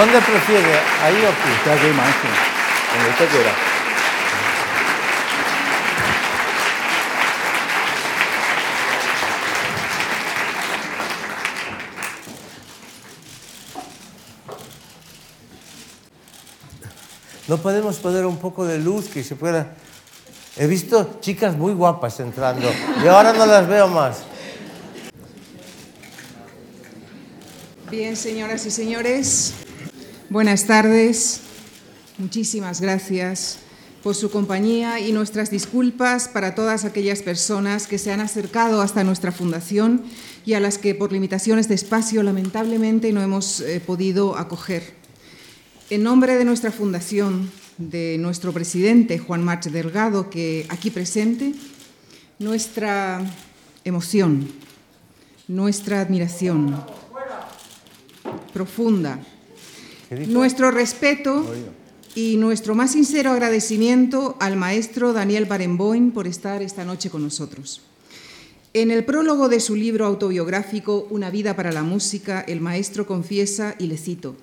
¿Dónde prefiere? ¿Ahí o aquí? Está aquí, maestro. Donde usted quiera. No podemos poner un poco de luz que se pueda... He visto chicas muy guapas entrando y ahora no las veo más. Bien, señoras y señores, buenas tardes. Muchísimas gracias por su compañía y nuestras disculpas para todas aquellas personas que se han acercado hasta nuestra fundación y a las que por limitaciones de espacio lamentablemente no hemos eh, podido acoger. En nombre de nuestra fundación, de nuestro presidente Juan March Delgado, que aquí presente, nuestra emoción, nuestra admiración profunda, nuestro respeto y nuestro más sincero agradecimiento al maestro Daniel Barenboim por estar esta noche con nosotros. En el prólogo de su libro autobiográfico Una vida para la música, el maestro confiesa, y le cito,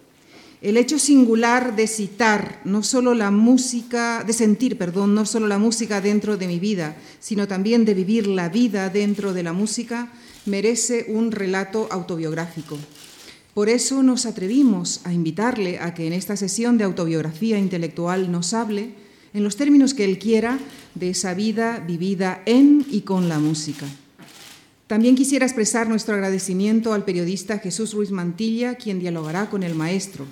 el hecho singular de citar no solo la música, de sentir, perdón, no solo la música dentro de mi vida, sino también de vivir la vida dentro de la música, merece un relato autobiográfico. Por eso nos atrevimos a invitarle a que en esta sesión de autobiografía intelectual nos hable, en los términos que él quiera, de esa vida vivida en y con la música. También quisiera expresar nuestro agradecimiento al periodista Jesús Ruiz Mantilla, quien dialogará con el maestro,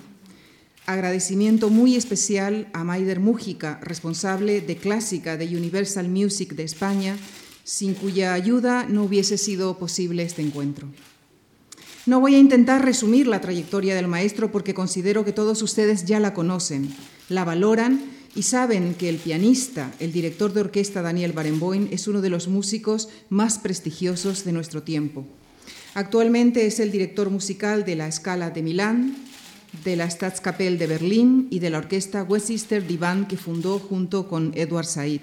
Agradecimiento muy especial a Maider Mújica, responsable de Clásica de Universal Music de España, sin cuya ayuda no hubiese sido posible este encuentro. No voy a intentar resumir la trayectoria del maestro porque considero que todos ustedes ya la conocen, la valoran y saben que el pianista, el director de orquesta Daniel Barenboim, es uno de los músicos más prestigiosos de nuestro tiempo. Actualmente es el director musical de la Scala de Milán, de la Staatskapelle de Berlín y de la orquesta Westminster Divan que fundó junto con Edward Said.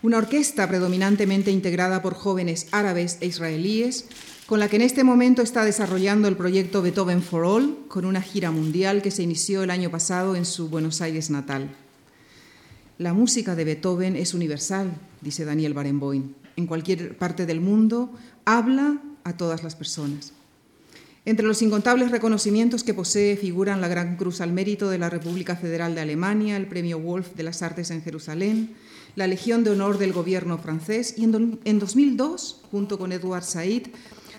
Una orquesta predominantemente integrada por jóvenes árabes e israelíes, con la que en este momento está desarrollando el proyecto Beethoven for All, con una gira mundial que se inició el año pasado en su Buenos Aires natal. La música de Beethoven es universal, dice Daniel Barenboim. En cualquier parte del mundo habla a todas las personas. Entre los incontables reconocimientos que posee figuran la Gran Cruz al Mérito de la República Federal de Alemania, el Premio Wolf de las Artes en Jerusalén, la Legión de Honor del Gobierno francés y en 2002, junto con Edward Said,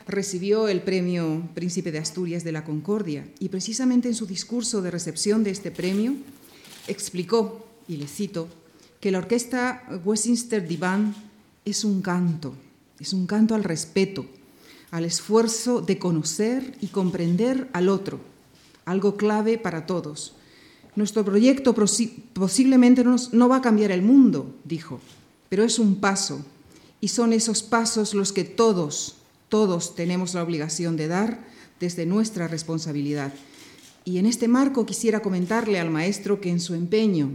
recibió el Premio Príncipe de Asturias de la Concordia y precisamente en su discurso de recepción de este premio explicó, y le cito, que la orquesta Westminster Divan es un canto, es un canto al respeto, al esfuerzo de conocer y comprender al otro, algo clave para todos. Nuestro proyecto posiblemente no va a cambiar el mundo, dijo, pero es un paso, y son esos pasos los que todos, todos tenemos la obligación de dar desde nuestra responsabilidad. Y en este marco quisiera comentarle al maestro que en su empeño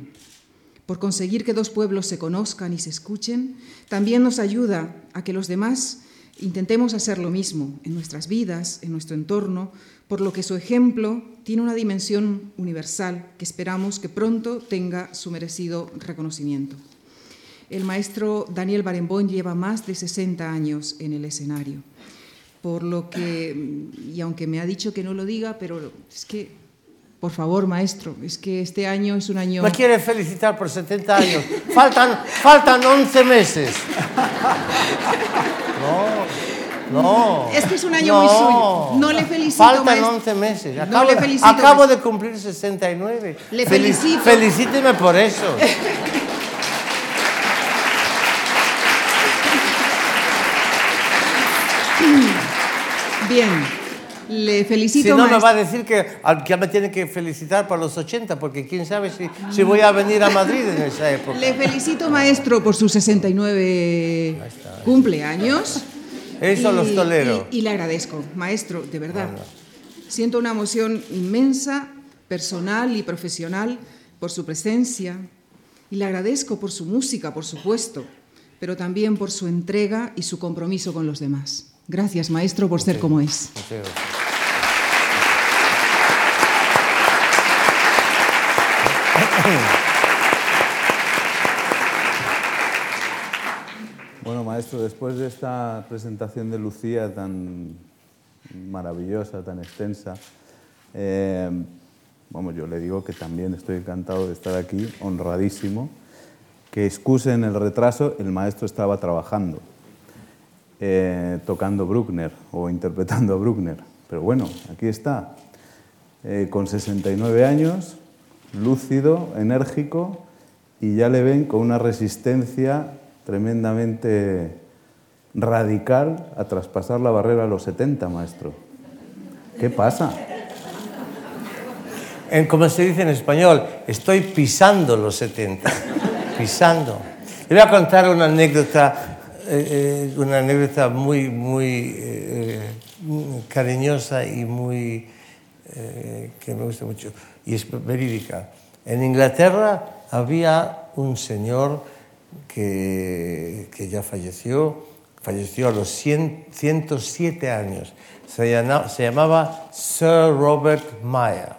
por conseguir que dos pueblos se conozcan y se escuchen, también nos ayuda a que los demás Intentemos hacer lo mismo en nuestras vidas, en nuestro entorno, por lo que su ejemplo tiene una dimensión universal que esperamos que pronto tenga su merecido reconocimiento. El maestro Daniel Barenboim lleva más de 60 años en el escenario, por lo que, y aunque me ha dicho que no lo diga, pero es que, por favor, maestro, es que este año es un año... Me quiere felicitar por 70 años. faltan, faltan 11 meses. No, no. Es que es un año muy suyo. No le felicito. Faltan 11 meses. Acabo, no le felicito, acabo de cumplir 69. Le felicito. Felicíteme por eso. Bien. Le felicito. Si no, me va a decir que, que me tiene que felicitar por los 80, porque quién sabe si, si voy a venir a Madrid en esa época. Le felicito, maestro, por sus 69 cumpleaños. Eso los tolero. Y, le agradezco, maestro, de verdad. Siento una emoción inmensa, personal y profesional, por su presencia. Y le agradezco por su música, por supuesto, pero también por su entrega y su compromiso con los demás. Gracias, maestro, por ser como es. Bueno, maestro, después de esta presentación de Lucía tan maravillosa, tan extensa, eh, vamos, yo le digo que también estoy encantado de estar aquí, honradísimo, que excusen el retraso, el maestro estaba trabajando, eh, tocando Bruckner o interpretando a Bruckner, pero bueno, aquí está, eh, con 69 años, lúcido, enérgico, y ya le ven con una resistencia tremendamente radical a traspasar la barrera a los 70, maestro. ¿Qué pasa? En, como se dice en español, estoy pisando los 70, pisando. Le voy a contar una anécdota, eh, eh, una anécdota muy, muy eh, cariñosa y muy que me gusta mucho y es verídica. En Inglaterra había un señor que, que ya falleció, falleció a los 100, 107 años. Se llamaba, se llamaba Sir Robert Mayer.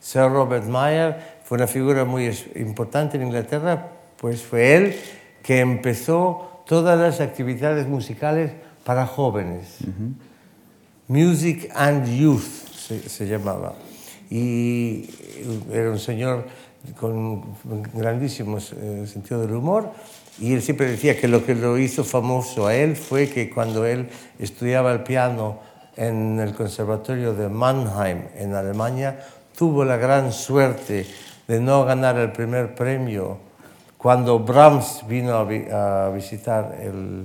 Sir Robert Mayer fue una figura muy importante en Inglaterra, pues fue él que empezó todas las actividades musicales para jóvenes. Music and Youth se, llamaba. Y era un señor con grandísimo eh, sentido del humor y él siempre decía que lo que lo hizo famoso a él fue que cuando él estudiaba el piano en el Conservatorio de Mannheim, en Alemania, tuvo la gran suerte de no ganar el primer premio cuando Brahms vino a, visitar el,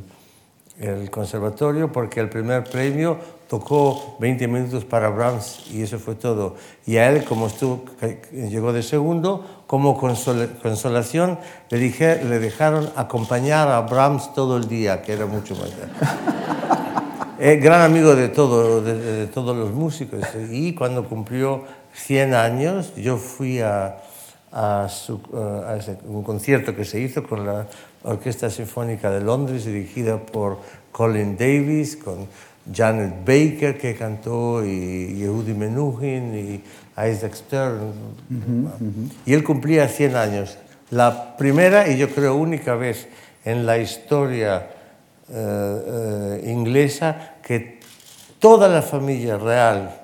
el conservatorio, porque el primer premio tocó 20 minutos para Brahms y eso fue todo. Y a él, como estuvo, llegó de segundo, como consolación, le, dije, le dejaron acompañar a Brahms todo el día, que era mucho más. eh, gran amigo de, todo, de, todos los músicos. Y cuando cumplió 100 años, yo fui a, a, su, a ese, un concierto que se hizo con la Orquesta Sinfónica de Londres, dirigida por Colin Davis, con Janet Baker que cantó y Yehudi Menuhin y Isaac Stern. Y él cumplía 100 años. La primera y yo creo única vez en la historia eh, eh, inglesa que toda la familia real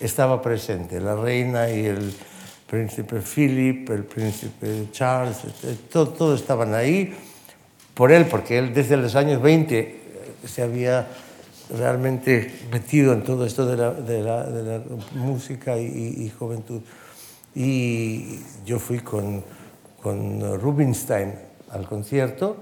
estaba presente, la reina y el príncipe Philip, el príncipe Charles, todos todo estaban ahí por él, porque él desde los años 20 se había realmente metido en todo esto de la, de la, de la música y, y, juventud. Y yo fui con, con Rubinstein al concierto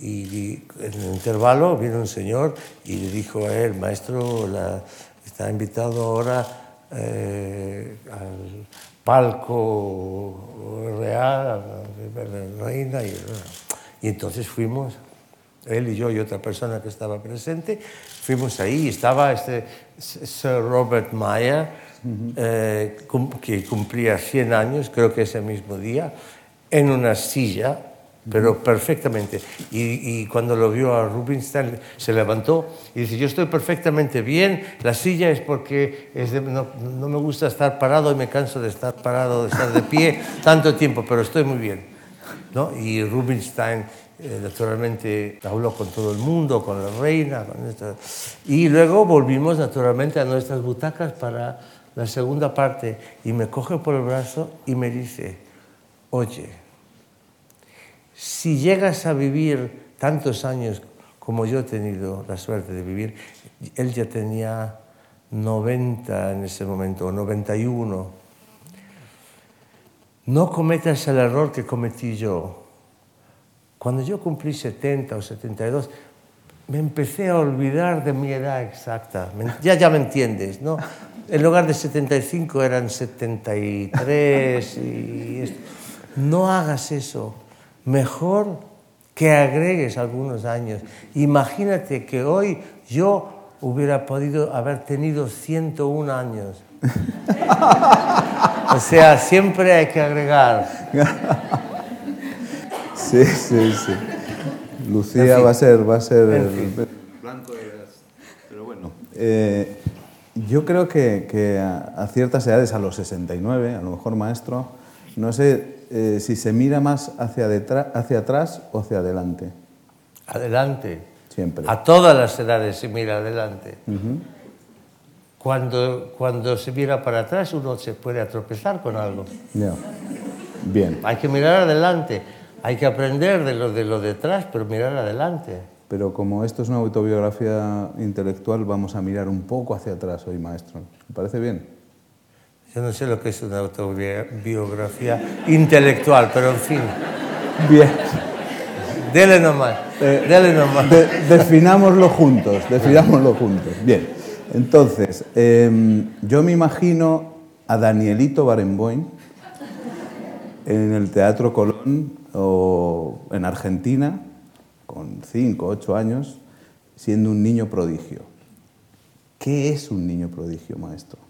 y, en el intervalo vino un señor y le dijo a él, maestro, la, está invitado ahora eh, al palco real, reina. Y, y entonces fuimos él y yo y otra persona que estaba presente, fuimos ahí y estaba este Sir Robert Mayer, eh, que cumplía 100 años, creo que ese mismo día, en una silla, pero perfectamente. Y, y, cuando lo vio a Rubinstein, se levantó y dice, yo estoy perfectamente bien, la silla es porque es no, no me gusta estar parado y me canso de estar parado, de estar de pie tanto tiempo, pero estoy muy bien. ¿no? Y Rubinstein eh, naturalmente habló con todo el mundo, con la reina, con esto. y luego volvimos naturalmente a nuestras butacas para la segunda parte y me coge por el brazo y me dice, oye, si llegas a vivir tantos años como yo he tenido la suerte de vivir, él ya tenía 90 en ese momento, 91, no cometas el error que cometí yo cuando yo cumplí 70 o 72, me empecé a olvidar de mi edad exacta. Ya, ya me entiendes, ¿no? En lugar de 75 eran 73 y esto. No hagas eso. Mejor que agregues algunos años. Imagínate que hoy yo hubiera podido haber tenido 101 años. o sea, siempre hay que agregar. Sí, sí, sí. Lucía va a ser, va a ser el, blanco de Pero bueno, eh, yo creo que, que a, ciertas edades, a los 69, a lo mejor maestro, no sé eh, si se mira más hacia, detrás, hacia atrás o hacia adelante. Adelante. Siempre. A todas las edades se mira adelante. cuando, cuando se mira para atrás uno se puede tropezar con algo. Ya. Bien. Hay que mirar adelante. Hay que aprender de lo de lo detrás, pero mirar adelante. Pero como esto es una autobiografía intelectual, vamos a mirar un poco hacia atrás hoy, maestro. ¿Me parece bien? Yo no sé lo que es una autobiografía intelectual, pero en fin. Bien. Dele nomás. Eh, dele nomás. De, definámoslo juntos, definámoslo juntos. Bien. Entonces, em, yo me imagino a Danielito Barenboim en el Teatro Colón o en Argentina, con 5, 8 años, siendo un niño prodigio. ¿Qué es un niño prodigio, maestro?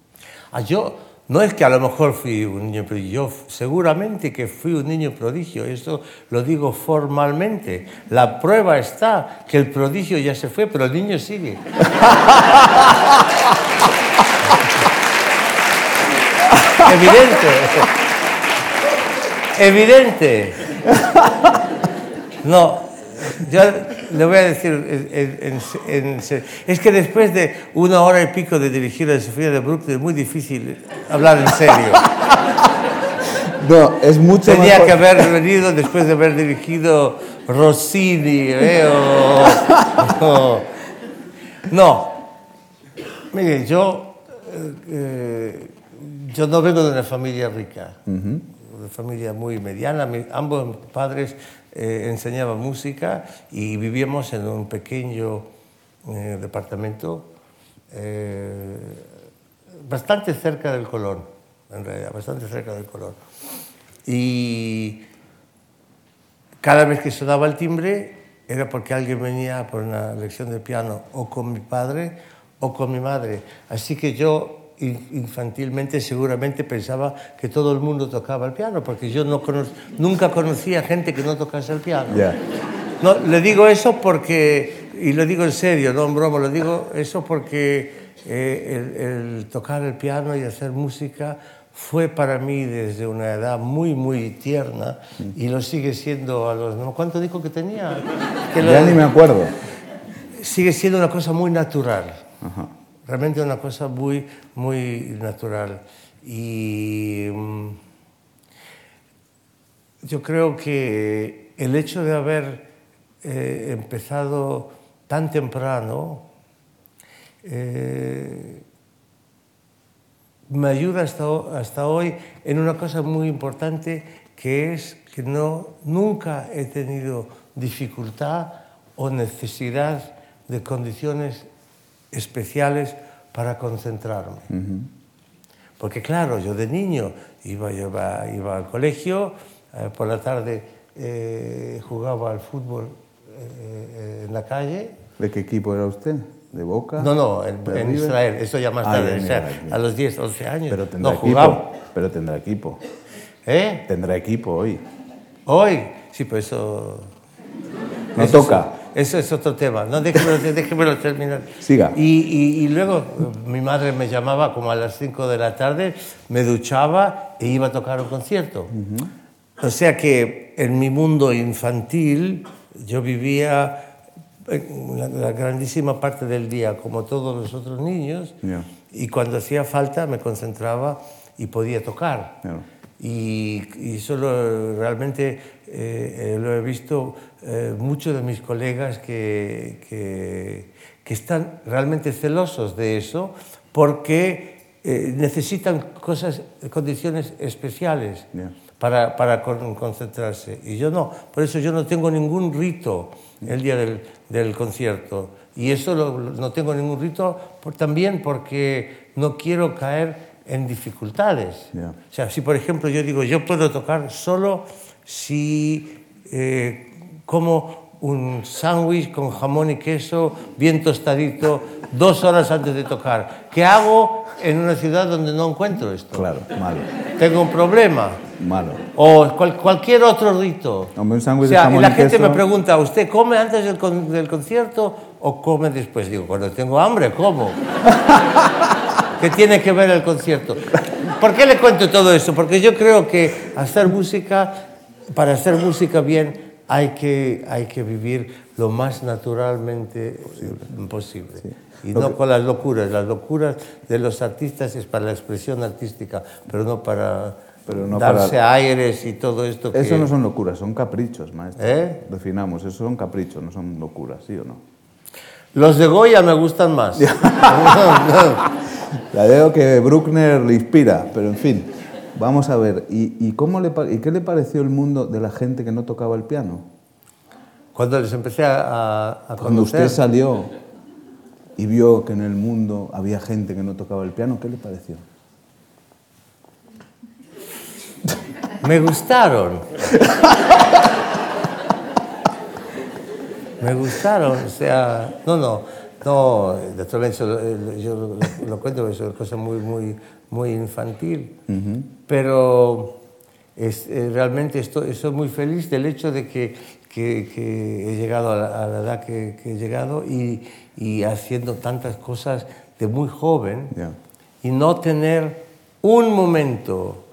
Ah, yo, no es que a lo mejor fui un niño prodigio, yo seguramente que fui un niño prodigio, eso lo digo formalmente. La prueba está que el prodigio ya se fue, pero el niño sigue. Evidente. Evidente. No, yo le voy a decir, es que después de una hora y pico de dirigir a Sofía de Brooklyn es muy difícil hablar en serio. No, es mucho Tenía que haber venido después de haber dirigido Rossini, ¿eh? No. Mire, yo, eh, eh, yo no vengo de una familia rica, de una familia muy mediana. ambos padres eh, enseñaba música y vivíamos en un pequeño eh, departamento eh, bastante cerca del Colón, en realidad, bastante cerca del Colón. Y cada vez que sonaba el timbre era porque alguien venía por una lección de piano o con mi padre o con mi madre. Así que yo infantilmente seguramente pensaba que todo el mundo tocaba el piano, porque yo no nunca conocía gente que no tocase el piano. No, le digo eso porque, y lo digo en serio, no en broma, lo digo eso porque eh, el, tocar el piano y hacer música fue para mí desde una edad muy, muy tierna y lo sigue siendo a los... ¿Cuánto dijo que tenía? Que ya ni me acuerdo. Sigue siendo una cosa muy natural. Ajá realmente una cosa muy, muy natural. Y mm, yo creo que el hecho de haber eh, empezado tan temprano eh, me ayuda hasta, hasta hoy en una cosa muy importante que es que no, nunca he tenido dificultad o necesidad de condiciones especiales para concentrarme. Porque claro, yo de niño iba, iba, iba al colegio, eh, por la tarde eh, jugaba al fútbol eh, en la calle. ¿De qué equipo era usted? ¿De Boca? No, no, en, Israel, eso ya más ah, tarde, a los 10, 11 años. Pero tendrá no, equipo. Pero tendrá equipo. ¿Eh? Tendrá equipo hoy. ¿Hoy? Sí, pues eso... No toca. Eso es otro tema. No, déjemelo, terminar. Siga. Y, y, luego mi madre me llamaba como a las 5 de la tarde, me duchaba e iba a tocar un concierto. O sea que en mi mundo infantil yo vivía la, grandísima parte del día como todos los otros niños y cuando hacía falta me concentraba y podía tocar. Y, y solo realmente eh, eh, lo he visto eh, muchos de mis colegas que, que, que, están realmente celosos de eso porque necesitan cosas, condiciones especiales para, para concentrarse. Y yo no, por eso yo no tengo ningún rito el día del, del concierto. Y eso no tengo ningún rito por, también porque no quiero caer en dificultades. O sea, si por ejemplo yo digo, yo puedo tocar solo si eh, como un sándwich con jamón y queso bien tostadito dos horas antes de tocar. ¿Qué hago en una ciudad donde no encuentro esto? Claro, malo. Tengo un problema. Malo. O cualquier otro rito. un sándwich o sea, de jamón y la gente me pregunta, ¿usted come antes del, del concierto o come después? Digo, cuando tengo hambre, como. ¿Qué tiene que ver el concierto? ¿Por qué le cuento todo eso? Porque yo creo que hacer música, para hacer música bien, hay que, hay que vivir lo más naturalmente posible. Y no con las locuras. Las locuras de los artistas es para la expresión artística, pero no para pero no darse aires y todo esto. Eso no son locuras, son caprichos, maestro. ¿Eh? Definamos, eso son caprichos, no son locuras, ¿sí o no? Los de Goya me gustan más. La veo que Bruckner le inspira, pero en fin, vamos a ver. ¿Y, cómo le, ¿Y qué le pareció el mundo de la gente que no tocaba el piano? Cuando les empecé a, a Cuando usted salió y vio que en el mundo había gente que no tocaba el piano, ¿qué le pareció? Me gustaron. Me gustaron, o sea, no, no, no, naturalmente yo lo, cuento, es una cosa muy, muy, muy infantil, pero es, eh, realmente estoy, estoy, muy feliz del hecho de que, que, he llegado a la, edad que, he llegado y, y, haciendo tantas cosas de muy joven y no tener un momento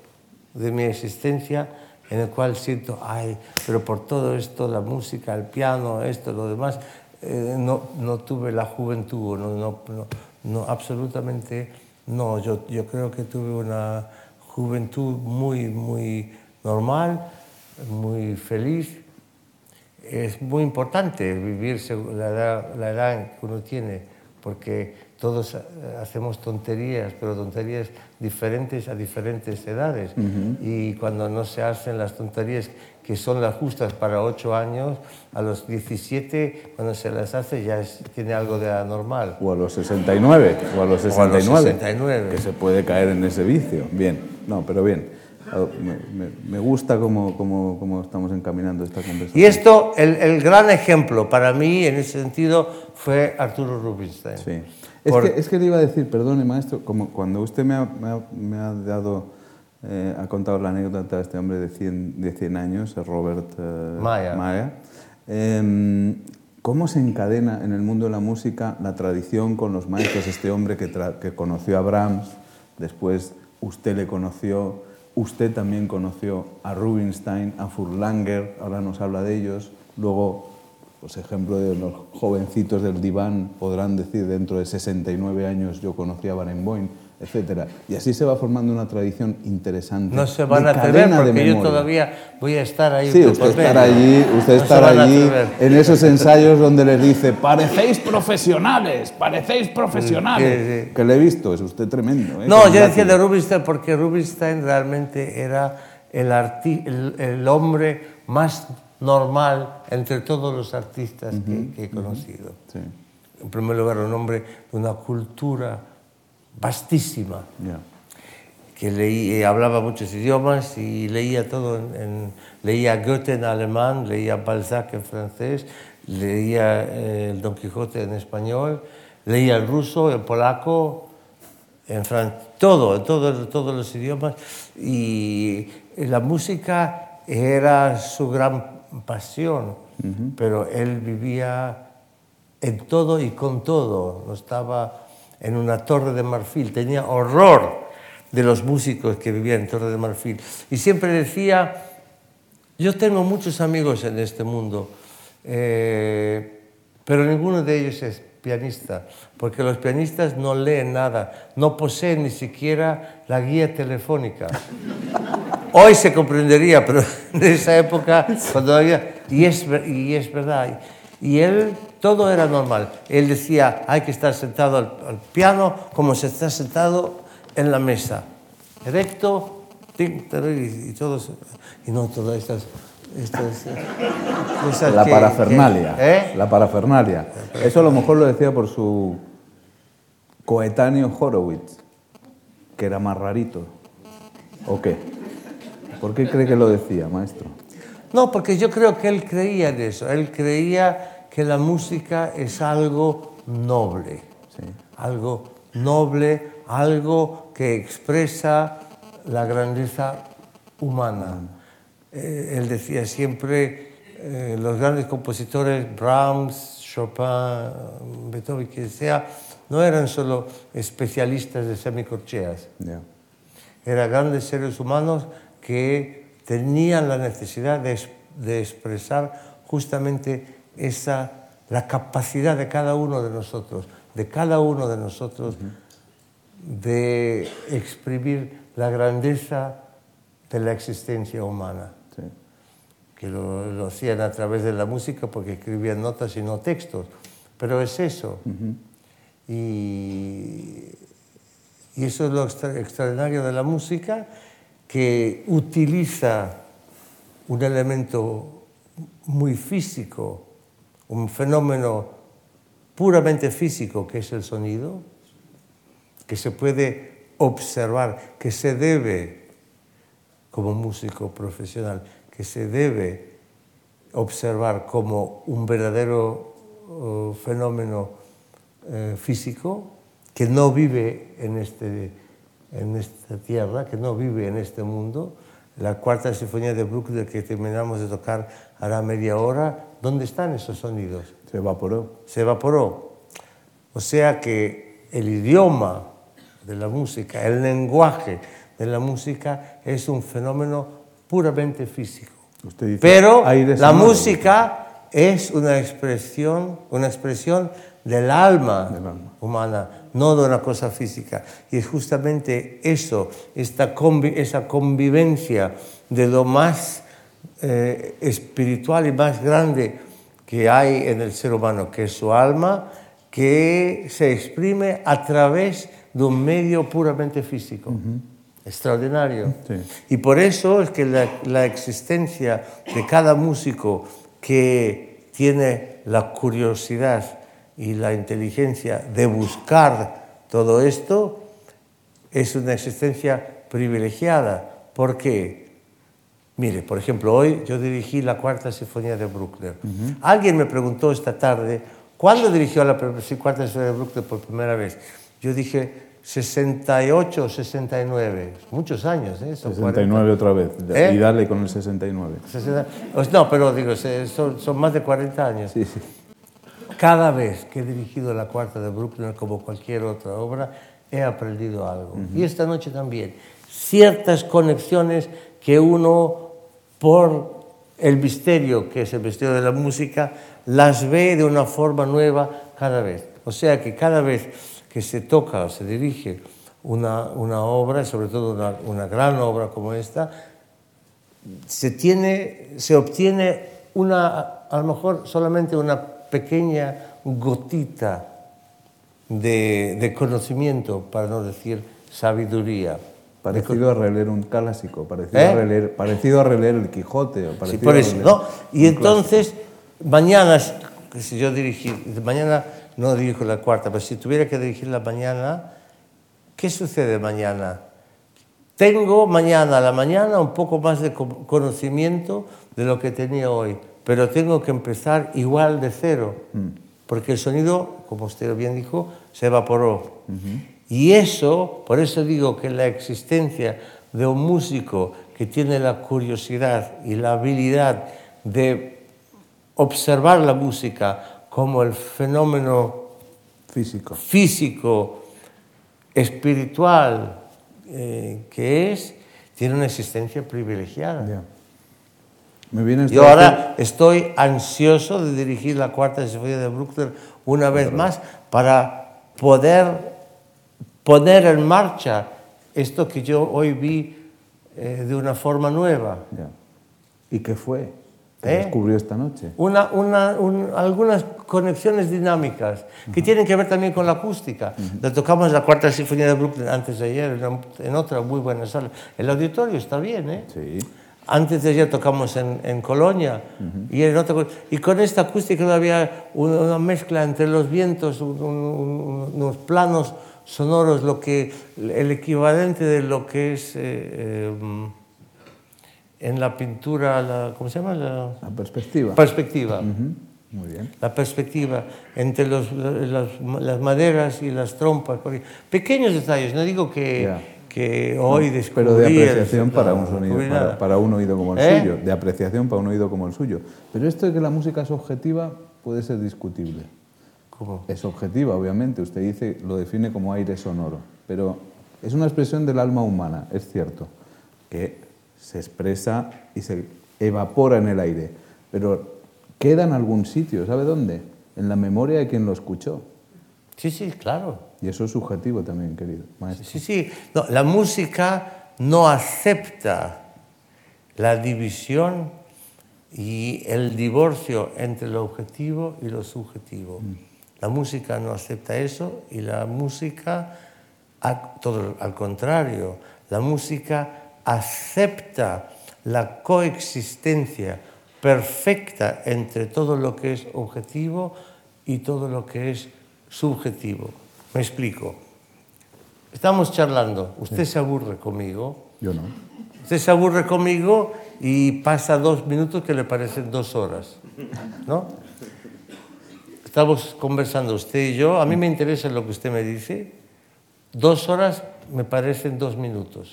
de mi existencia en el cual siento, ay, pero por todo esto, la música, el piano, esto, lo demás, eh, no, no, tuve la juventud, no, no, no, absolutamente no. Yo, yo creo que tuve una juventud muy, muy normal, muy feliz. Es muy importante vivir la edad, la edad que uno tiene, porque todos eh, hacemos tonterías, pero tonterías diferentes a diferentes edades. Y cuando no se hacen las tonterías que son las justas para 8 años, a los 17, cuando se las hace, ya tiene algo de anormal. O a los 69, o a los 69, que se puede caer en ese vicio. Bien, no, pero bien. Ah, me, gusta cómo, cómo, cómo, estamos encaminando esta conversación. Y esto, el, el, gran ejemplo para mí en ese sentido fue Arturo Rubinstein. Sí. Es, que, es, que, le iba a decir, perdone maestro, como cuando usted me ha, me ha, dado, eh, ha contado la anécdota de este hombre de 100, de 100 años, Robert eh, Maya, em, ¿cómo se encadena en el mundo de la música la tradición con los maestros? Este hombre que, que conoció a Brahms, después usted le conoció, usted también conoció a Rubinstein, a Furlanger, ahora nos habla de ellos, luego pues ejemplo de los jovencitos del diván podrán decir dentro de 69 años yo conocí a Barenboim, etc. Y así se va formando una tradición interesante. No se van a atrever porque yo todavía voy a estar ahí. Sí, usted estará allí, usted estará allí en esos ensayos donde les dice, parecéis profesionales, parecéis profesionales. Que, le he visto, es usted tremendo. ¿eh? No, yo decía de Rubinstein porque Rubinstein realmente era el, el, el hombre más normal entre todos los artistas que, he conocido. En primer lugar, un hombre de una cultura vastísima, que leía, hablaba muchos idiomas y leía todo, en, leía Goethe en alemán, leía Balzac en francés, leía eh, el Don Quijote en español, leía el ruso, el polaco, en todo, en todo, todos los idiomas. Y la música era su gran pasión, pero él vivía en todo y con todo, no estaba en una torre de marfil, tenía horror de los músicos que vivían en Torre de Marfil. Y siempre decía, yo tengo muchos amigos en este mundo, eh, pero ninguno de ellos es pianista, porque los pianistas no leen nada, no poseen ni siquiera la guía telefónica. Hoy se comprendería, pero en esa época, cuando había... Y es, y es verdad. Y él, todo era normal. Él decía, hay que estar sentado al, piano como se está sentado en la mesa. Erecto, y, todos, y no todas estas... estas cosas la parafernalia. ¿eh? La parafernalia. Eso a lo mejor lo decía por su coetáneo Horowitz, que era más rarito. ¿O qué? ¿Por qué cree que lo decía, maestro? No, porque yo creo que él creía en eso. Él creía que la música es algo noble, algo noble, algo que expresa la grandeza humana. Eh, él decía siempre, eh, los grandes compositores, Brahms, Chopin, Beethoven, que sea, no eran solo especialistas de semicorcheas eran grandes seres humanos que tenían la necesidad de, de expresar justamente esa, la capacidad de cada uno de nosotros, de cada uno de nosotros, de exprimir la grandeza de la existencia humana. Que lo, hacían a través de la música porque escribían notas y no textos. Pero es eso. y, y, eso es lo extraordinario de la música, que utiliza un elemento muy físico, un fenómeno puramente físico que es el sonido, que se puede observar, que se debe, como músico profesional, que se debe observar como un verdadero uh, fenómeno uh, físico que no vive en, este, en esta tierra, que no vive en este mundo. La cuarta sinfonía de Bruckner que terminamos de tocar hará media hora, ¿dónde están esos sonidos? Se evaporó. Se evaporó. O sea que el idioma de la música, el lenguaje de la música es un fenómeno puramente físico. Pero la música es una expresión, una expresión del alma, humana, no de una cosa física. Y es justamente eso, esta esa convivencia de lo más eh, espiritual y más grande que hay en el ser humano, que es su alma, que se exprime a través de un medio puramente físico. Extraordinario. Y por eso es que la, existencia de cada músico que tiene la curiosidad y la inteligencia de buscar todo esto es una existencia privilegiada. ¿Por qué? Mire, por ejemplo, hoy yo dirigí la cuarta sinfonía de Bruckner. Alguien me preguntó esta tarde, ¿cuándo dirigió la cuarta sinfonía de Bruckner por primera vez? Yo dije 68, 69, muchos años. ¿eh? 69 otra vez, ¿Eh? y dale con el 69. no, pero digo, son, más de 40 años. Sí, sí. Cada vez que he dirigido la cuarta de Brooklyn, como cualquier otra obra, he aprendido algo. Y esta noche también. Ciertas conexiones que uno, por el misterio que es el misterio de la música, las ve de una forma nueva cada vez. O sea que cada vez que se toca o se dirige una, una obra, sobre todo una, una, gran obra como esta, se, tiene, se obtiene una, a lo mejor solamente una pequeña gotita de, de conocimiento, para no decir sabiduría. Parecido a releer un clásico, parecido, a, ¿Eh? releer, parecido a releer el Quijote. O sí, por eso, ¿no? Y entonces, mañana, si yo dirigí, mañana no dirijo la cuarta, pero si tuviera que dirigir la mañana, ¿qué sucede mañana? Tengo mañana a la mañana un poco más de conocimiento de lo que tenía hoy, pero tengo que empezar igual de cero, mm. porque el sonido, como usted bien dijo, se evaporó. Y eso, por eso digo que la existencia de un músico que tiene la curiosidad y la habilidad de observar la música como el fenómeno físico, físico espiritual eh, que es, tiene una existencia privilegiada. Me Yo ahora estoy ansioso de dirigir la cuarta sinfonía de Bruckner una vez más para poder poner en marcha esto que yo hoy vi eh, de una forma nueva. ¿Y qué fue? ¿Qué ¿Eh? descubrió esta noche? Una, una, algunas conexiones dinámicas que tienen que ver también con la acústica. tocamos la cuarta sinfonía de Brooklyn antes de ayer en, otra muy buena sala. El auditorio está bien, ¿eh? Sí. Antes de ayer tocamos en, en Colonia y, en otra, y con esta acústica había una mezcla entre los vientos, unos planos sonoros, lo que, el equivalente de lo que es... Eh, eh, en la pintura, la, ¿cómo se llama? La, perspectiva. Perspectiva. Muy bien. La perspectiva entre los, las, las, maderas y las trompas. Pequeños detalles, no digo que, que hoy no, Pero de apreciación para un, sonido, para, para, un oído como el ¿Eh? suyo. De apreciación para un oído como el suyo. Pero esto de que la música es objetiva puede ser discutible. ¿Cómo? Es objetiva, obviamente. Usted dice, lo define como aire sonoro. Pero es una expresión del alma humana, es cierto, que se expresa y se evapora en el aire, pero queda en algún sitio, ¿sabe dónde? En la memoria de quien lo escuchó. Sí, sí, claro. Y eso es subjetivo también, querido maestro. Sí, sí. la música no acepta la división y el divorcio entre lo objetivo y lo subjetivo. Mm. La música no acepta eso y la música, todo al contrario, la música acepta la coexistencia perfecta entre todo lo que es objetivo y todo lo que es subjetivo. Me explico. Estamos charlando, usted se aburre conmigo. Yo no. Usted se aburre conmigo y pasa dos minutos que le parecen dos horas, ¿no? Estamos conversando usted y yo, a mí me interesa lo que usted me dice, dos horas me parecen dos minutos.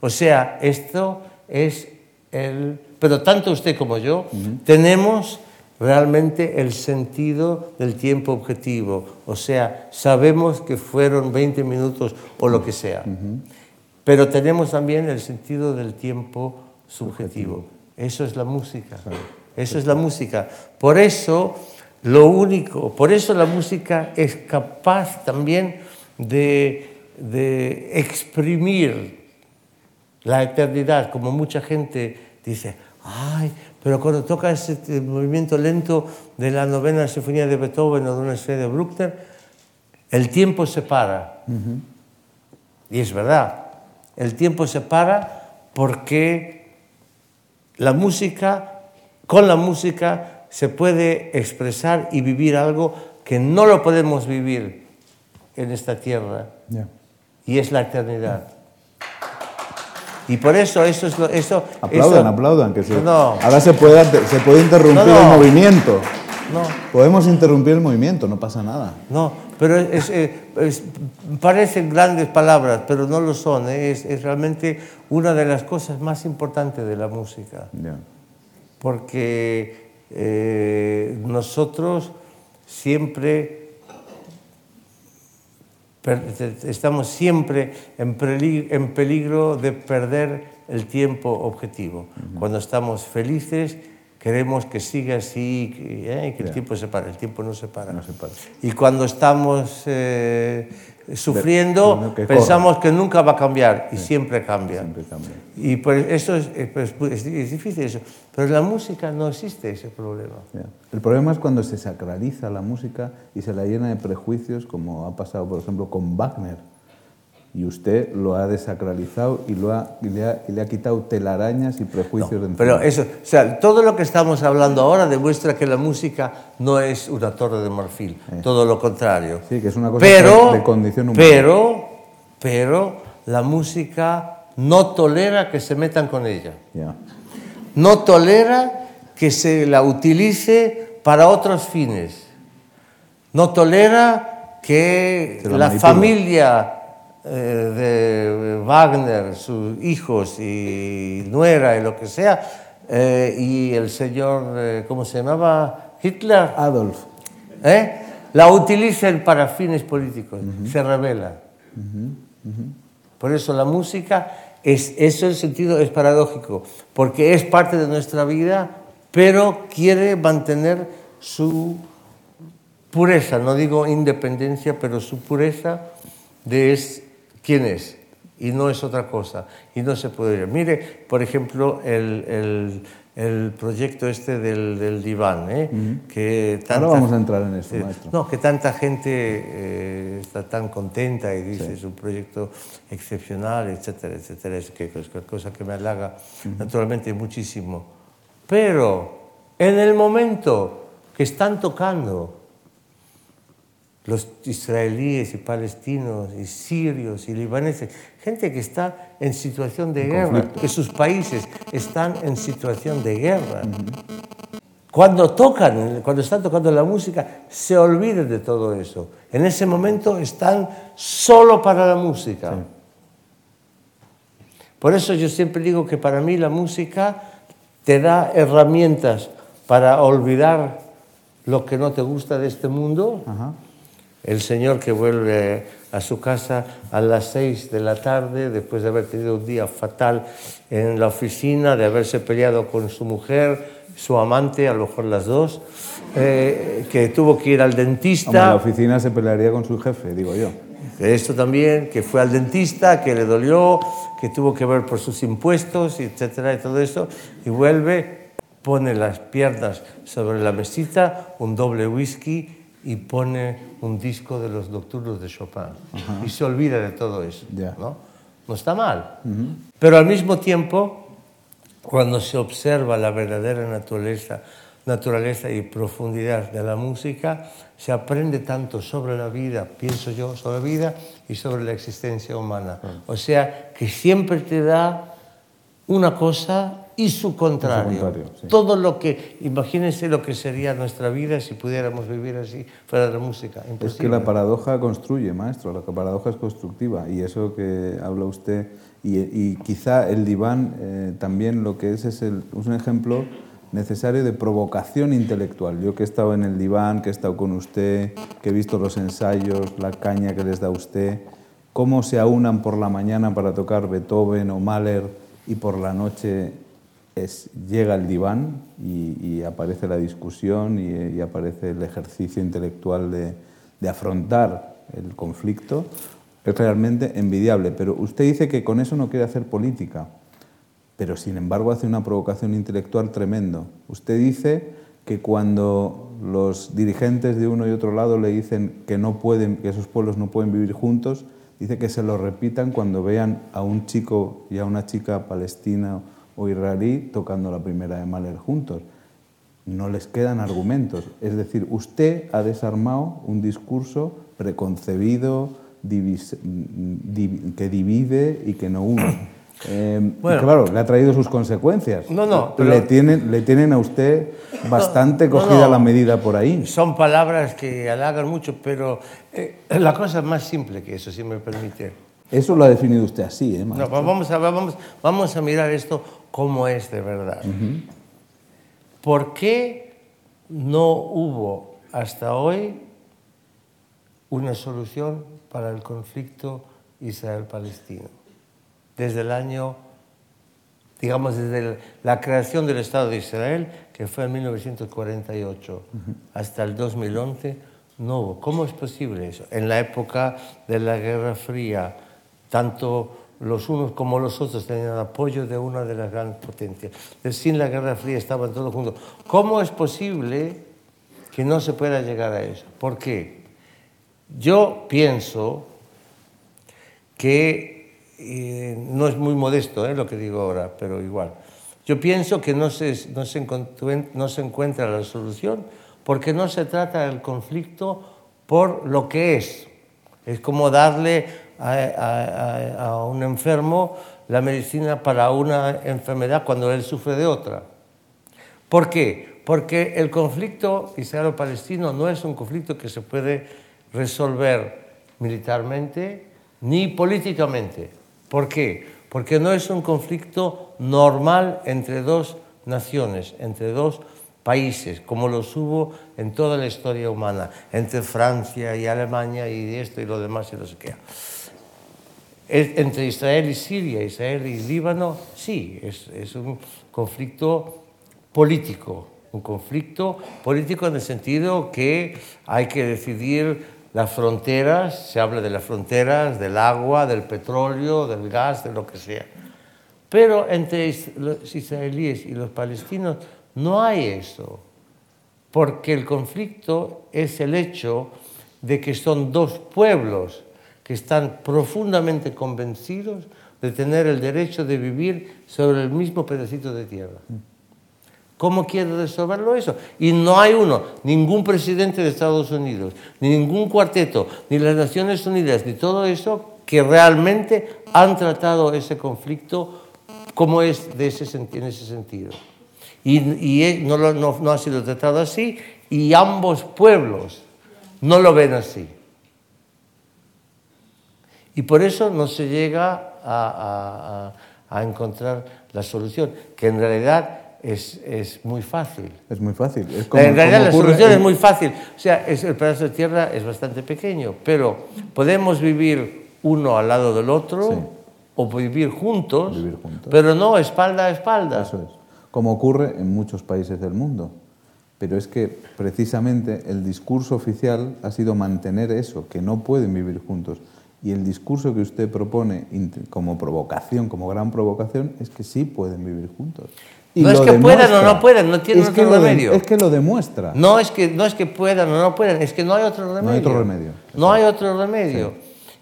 O sea, esto es el... Pero tanto usted como yo tenemos realmente el sentido del tiempo objetivo. O sea, sabemos que fueron 20 minutos o lo que sea. Pero tenemos también el sentido del tiempo subjetivo. Eso es la música. Eso es la música. Por eso, lo único, por eso la música es capaz también de, de exprimir la eternidad, como mucha gente dice, ay, pero cuando toca ese movimiento lento de la novena sinfonía de Beethoven o de una serie de Bruckner, el tiempo se para. Y es verdad, el tiempo se para porque la música, con la música se puede expresar y vivir algo que no lo podemos vivir en esta tierra. Y es la eternidad. Y por eso eso es lo, eso aplaudan, aplaudan que se, ahora se puede se puede interrumpir el movimiento. No. Podemos interrumpir el movimiento, no pasa nada. No, pero es, parecen grandes palabras, pero no lo son. ¿eh? Es, realmente una de las cosas más importantes de la música. Porque eh, nosotros siempre estamos siempre en peligro, de perder el tiempo objetivo. Cuando estamos felices, queremos que siga así ¿eh? y que el tiempo se pare. El tiempo no se para. Y cuando estamos eh, sufriendo, pensamos que nunca va a cambiar y siempre cambia. Y pues eso eh, pues, es, es, difícil eso. Pero en la música no existe ese problema. El problema es cuando se sacraliza la música y se la llena de prejuicios, como ha pasado, por ejemplo, con Wagner y usted lo ha desacralizado y, lo ha, y, le, ha, le, ha, quitado telarañas y prejuicios de Pero eso, o sea, todo lo que estamos hablando ahora demuestra que la música no es una torre de marfil, eh. todo lo contrario. Sí, que es una cosa pero, de condición humana. Pero, pero la música no tolera que se metan con ella. No tolera que se la utilice para otros fines. No tolera que la familia de Wagner, sus hijos y nuera y lo que sea, eh, y el señor, eh, ¿cómo se llamaba? Hitler. Adolf. La utilizan para fines políticos, se revela. Por eso la música, es, eso el sentido es paradójico, porque es parte de nuestra vida, pero quiere mantener su pureza, no digo independencia, pero su pureza de es, quién es y no es otra cosa y no se puede ir. Mire, por ejemplo, el, el, proyecto este del, del diván, ¿eh? que tanta, vamos a entrar en eso, maestro. No, que tanta gente eh, está tan contenta y dice es un proyecto excepcional, etcétera, etcétera, es que es cosa que me halaga naturalmente muchísimo. Pero en el momento que están tocando los israelíes y palestinos y sirios y libaneses, gente que está en situación de guerra, que sus países están en situación de guerra. Cuando tocan, cuando están tocando la música, se olviden de todo eso. En ese momento están solo para la música. Por eso yo siempre digo que para mí la música te da herramientas para olvidar lo que no te gusta de este mundo el señor que vuelve a su casa a las seis de la tarde después de haber tenido un día fatal en la oficina, de haberse peleado con su mujer, su amante, a lo mejor las dos, eh, que tuvo que ir al dentista. en la oficina se pelearía con su jefe, digo yo. Esto también, que fue al dentista, que le dolió, que tuvo que ver por sus impuestos, etcétera, y todo eso, y vuelve, pone las piernas sobre la mesita, un doble whisky y pone un disco de los nocturnos de Chopin. Y se olvida de todo eso. ¿no? no está mal. Pero al mismo tiempo, cuando se observa la verdadera naturaleza, naturaleza y profundidad de la música, se aprende tanto sobre la vida, pienso yo, sobre la vida y sobre la existencia humana. O sea, que siempre te da una cosa y su contrario. Todo lo que, imagínense lo que sería nuestra vida si pudiéramos vivir así fuera de la música. Es que la paradoja construye, maestro, la paradoja es constructiva y eso que habla usted, y, quizá el diván eh, también lo que es es, el, es un ejemplo necesario de provocación intelectual. Yo que he estado en el diván, que he estado con usted, que he visto los ensayos, la caña que les da usted, cómo se aunan por la mañana para tocar Beethoven o Mahler y por la noche es, llega el diván y, aparece la discusión y, aparece el ejercicio intelectual de, de afrontar el conflicto, es realmente envidiable. Pero usted dice que con eso no quiere hacer política pero sin embargo hace una provocación intelectual tremendo. Usted dice que cuando los dirigentes de uno y otro lado le dicen que no pueden, que esos pueblos no pueden vivir juntos, dice que se lo repitan cuando vean a un chico y a una chica palestina o israelí tocando la primera de Mahler juntos. No les quedan argumentos. Es decir, usted ha desarmado un discurso preconcebido, que divide y que no une. Eh, claro, le ha traído sus consecuencias. No, no. le, tienen, le tienen a usted bastante cogida la medida por ahí. Son palabras que halagan mucho, pero eh, la cosa es más simple que eso, si me permite. Eso lo ha definido usted así, ¿eh? No, vamos, a, vamos, vamos a mirar esto como es de verdad. ¿Por qué no hubo hasta hoy una solución para el conflicto Israel-Palestino? desde el año, digamos, desde la creación del Estado de Israel, que fue en 1948, hasta el 2011, no hubo. ¿Cómo es posible eso? En la época de la Guerra Fría, tanto los unos como los otros tenían apoyo de una de las grandes potencias. Sin la Guerra Fría estaban todos juntos. ¿Cómo es posible que no se pueda llegar a eso? ¿Por qué? Yo pienso que no es muy modesto ¿eh? lo que digo ahora, pero igual. Yo pienso que no se, no, se no se encuentra la solución porque no se trata del conflicto por lo que es. Es como darle a, a, un enfermo la medicina para una enfermedad cuando él sufre de otra. ¿Por qué? Porque el conflicto israelo-palestino no es un conflicto que se puede resolver militarmente ni políticamente. ¿Por qué? Porque no es un conflicto normal entre dos naciones, entre dos países, como los hubo en toda la historia humana, entre Francia y Alemania y esto y lo demás y lo que Entre Israel y Siria, Israel y Líbano, sí, es, es un conflicto político, un conflicto político en el sentido que hay que decidir las fronteras, se habla de las fronteras, del agua, del petróleo, del gas, de lo que sea. Pero entre los israelíes y los palestinos no hay eso, porque el conflicto es el hecho de que son dos pueblos que están profundamente convencidos de tener el derecho de vivir sobre el mismo pedacito de tierra. ¿Cómo quiere resolverlo eso? Y no hay uno, ningún presidente de Estados Unidos, ni ningún cuarteto, ni las Naciones Unidas, ni todo eso, que realmente han tratado ese conflicto como es de ese, en ese sentido. Y, no, no, ha sido tratado así, y ambos pueblos no lo ven así. Y por eso no se llega a, a encontrar la solución, que en realidad es, es muy fácil. Es muy fácil. Es como, en realidad la solución es muy fácil. O sea, es, el pedazo de tierra es bastante pequeño, pero podemos vivir uno al lado del otro o vivir juntos, vivir juntos, pero no espalda a espalda. Eso es. Como ocurre en muchos países del mundo. Pero es que precisamente el discurso oficial ha sido mantener eso, que no pueden vivir juntos. Y el discurso que usted propone como provocación, como gran provocación, es que sí pueden vivir juntos. no es que puedan o no puedan, no tienen otro remedio. es que lo demuestra. No es que, no es que puedan o no puedan, es que no hay otro remedio. No hay otro remedio. No hay otro remedio.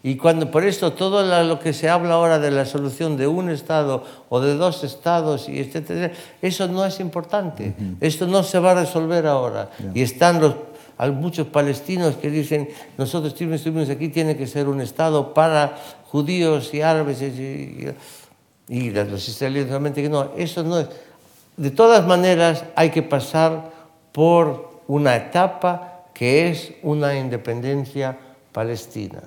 Y cuando por esto todo lo que se habla ahora de la solución de un Estado o de dos Estados, y etcétera, eso no es importante. Esto no se va a resolver ahora. Y están los, hay muchos palestinos que dicen, nosotros estuvimos aquí, tiene que ser un Estado para judíos y árabes y, y, los israelíes realmente que no. Eso no es. De todas maneras hay que pasar por una etapa que es una independencia palestina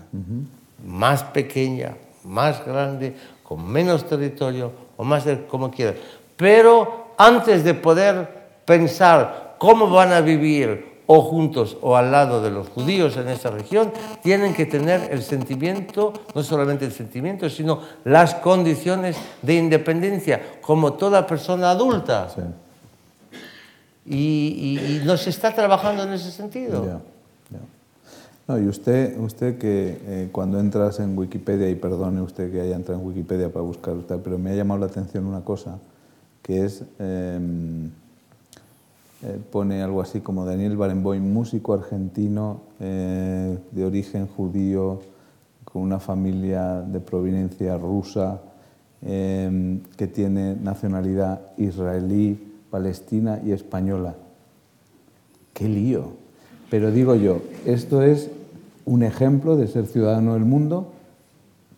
más pequeña, más grande, con menos territorio o más de, como quieran. Pero antes de poder pensar cómo van a vivir o juntos o al lado de los judíos en esta región, tienen que tener el sentimiento, no solamente el sentimiento, sino las condiciones de independencia, como toda persona adulta. Y, no se está trabajando en ese sentido. No, y usted, usted que eh, cuando entras en Wikipedia, y perdone usted que haya entrado en Wikipedia para buscar pero me ha llamado la atención una cosa, que es, em, eh, pone algo así como Daniel Barenboim, músico argentino eh, de origen judío, con una familia de proveniencia rusa, em, que tiene nacionalidad israelí, palestina y española. ¡Qué lío! Pero digo yo, esto es un ejemplo de ser ciudadano del mundo,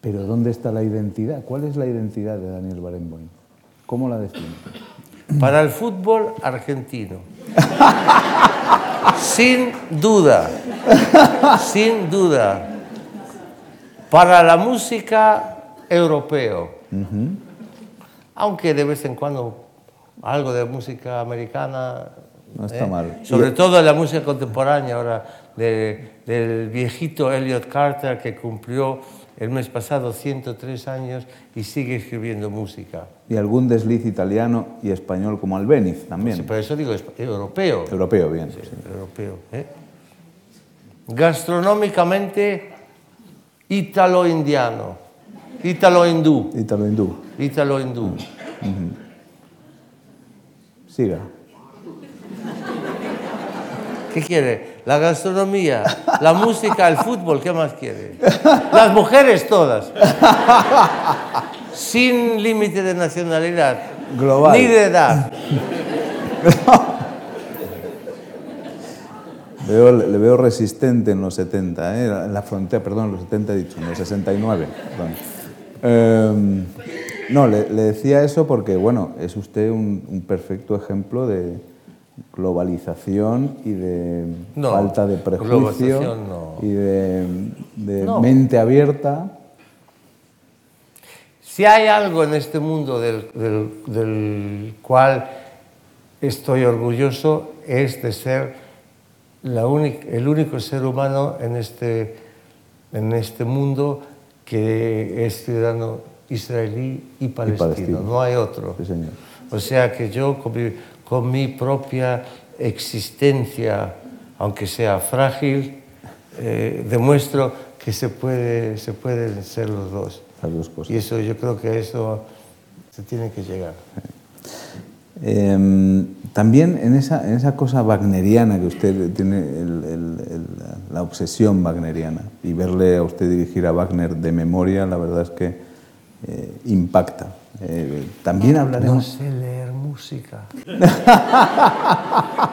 pero ¿dónde está la identidad? ¿Cuál es la identidad de Daniel Barenboim? ¿Cómo la define? Para el fútbol argentino. sin duda, sin duda. Para la música europeo. Aunque de vez en cuando algo de música americana no está ¿eh? mal. Sobre todo la música contemporánea ahora del viejito Elliot Carter que cumplió el mes pasado 103 años y sigue escribiendo música. Y algún desliz italiano y español como Albeniz también. Sí, por eso digo europeo. Europeo, bien. Sí, Europeo. ¿eh? Gastronómicamente, ítalo-indiano, ítalo-hindú. Ítalo-hindú. Ítalo-hindú. Siga. ¿Qué quiere? La gastronomía, la música, el fútbol, ¿qué más quiere? Las mujeres todas. Sin límite de nacionalidad. Global. Ni de edad. le veo resistente en los 70, ¿eh? en la frontera, perdón, en los 70 he dicho, en los 69. Em, no, le, decía eso porque, bueno, es usted un perfecto ejemplo de, globalización y de falta de prejuicio y de, mente abierta. Si hay algo en este mundo del, cual estoy orgulloso es de ser la el único ser humano en este, en este mundo que es ciudadano israelí y palestino. No hay otro. O sea que yo con mi propia existencia, aunque sea frágil, eh, demuestro que se, puede, se pueden ser los dos. Las dos cosas. Y eso yo creo que a eso se tiene que llegar. Em, también en esa, en esa cosa wagneriana que usted tiene, la obsesión wagneriana, y verle a usted dirigir a Wagner de memoria, la verdad es que eh, impacta. Eh, también hablaremos... No sé leer música.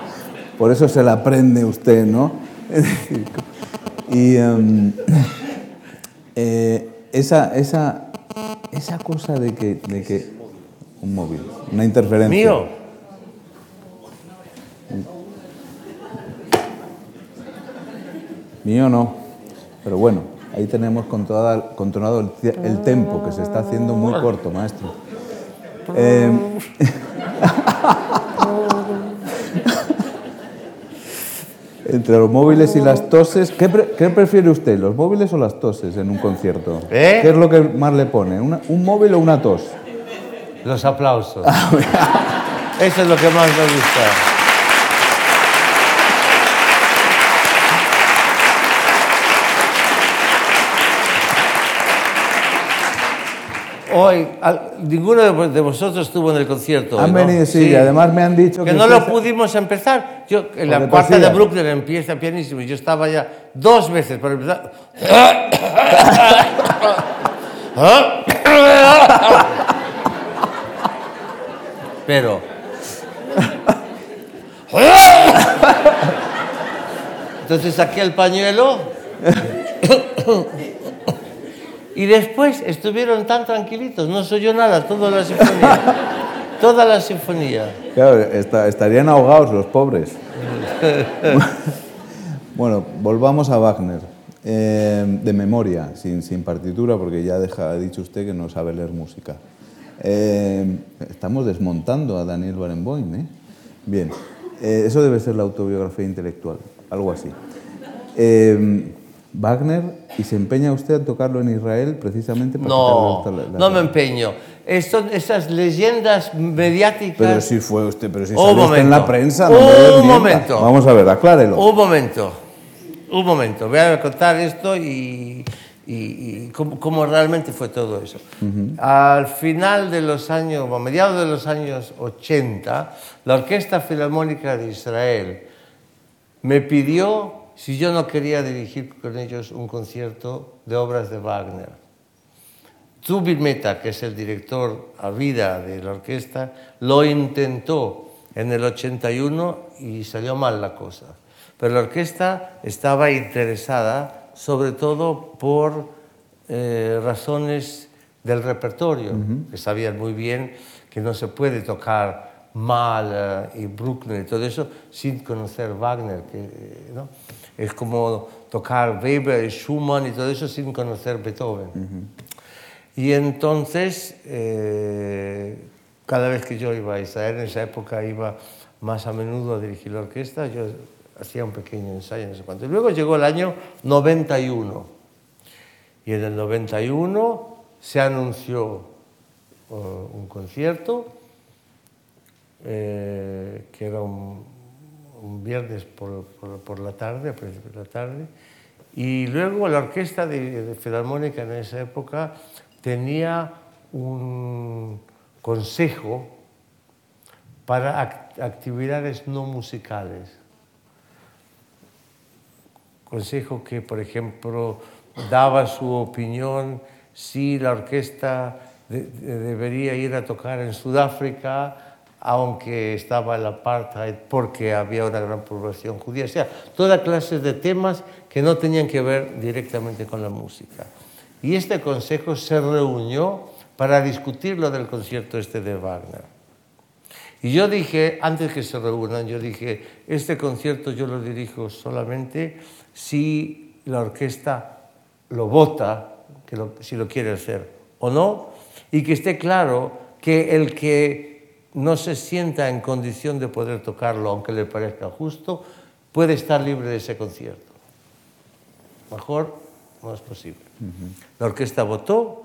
Por eso se la aprende usted, ¿no? y em, eh, esa, esa, esa cosa de que, de que... Un móvil, una interferencia. Mío. Mío no, pero bueno. Ahí tenemos controlado, el, el, tempo, que se está haciendo muy corto, maestro. Eh, entre los móviles y las toses, ¿qué, prefiere usted, los móviles o las toses en un concierto? ¿Eh? ¿Qué es lo que más le pone? ¿Un móvil o una tos? Los aplausos. Ah, Eso es lo que más me gusta. Hoy ninguno de vosotros estuvo en el concierto. Han venido, sí, además me han dicho que, que no lo pudimos empezar. Yo, en la cuarta de Brooklyn empieza pianísimo y yo estaba ya dos veces para empezar. Pero. Entonces saqué el pañuelo. Y después estuvieron tan tranquilitos, no soy yo nada, toda la sinfonía. toda la sinfonía. Claro, estarían ahogados los pobres. bueno, volvamos a Wagner. Eh, de memoria, sin, sin, partitura, porque ya deja, ha dicho usted que no sabe leer música. Eh, estamos desmontando a Daniel Barenboim. ¿eh? Bien, eh, eso debe ser la autobiografía intelectual, algo así. Wagner y se empeña usted a tocarlo en Israel precisamente para No, no me empeño. esas leyendas mediáticas. Pero si fue usted, pero si salió en la prensa. No un momento. Vamos a ver, aclárelo. Un momento. Un momento. Voy a contar esto y, y, cómo, realmente fue todo eso. Al final de los años, a mediados de los años 80, la Orquesta Filarmónica de Israel me pidió si yo no quería dirigir con ellos un concierto de obras de Wagner. Zubin Meta, que es el director a vida de la orquesta, lo intentó en el 81 y salió mal la cosa. Pero la orquesta estaba interesada sobre todo por eh, razones del repertorio, que sabían muy bien que no se puede tocar mal y Bruckner y todo eso sin conocer Wagner. Que, ¿no? Es como tocar Weber, Schumann y todo eso sin conocer Beethoven. Y entonces, eh, cada vez que yo iba a Israel, en esa época iba más a menudo a dirigir la orquesta, yo hacía un pequeño ensayo, no sé cuánto. luego llegó el año 91. Y en el 91 se anunció uh, un concierto eh, que era un, un viernes por, por, la tarde, a principios de la tarde, y luego la orquesta de, Filarmónica en esa época tenía un consejo para actividades no musicales. Consejo que, por ejemplo, daba su opinión si la orquesta debería ir a tocar en Sudáfrica aunque estaba el apartheid porque había una gran población judía, o sea, toda clase de temas que no tenían que ver directamente con la música. Y este consejo se reunió para discutir lo del concierto este de Wagner. Y yo dije, antes que se reúnan, yo dije, este concierto yo lo dirijo solamente si la orquesta lo vota, que si lo quiere hacer o no, y que esté claro que el que no se sienta en condición de poder tocarlo, aunque le parezca justo, puede estar libre de ese concierto. Mejor no es posible. La orquesta votó,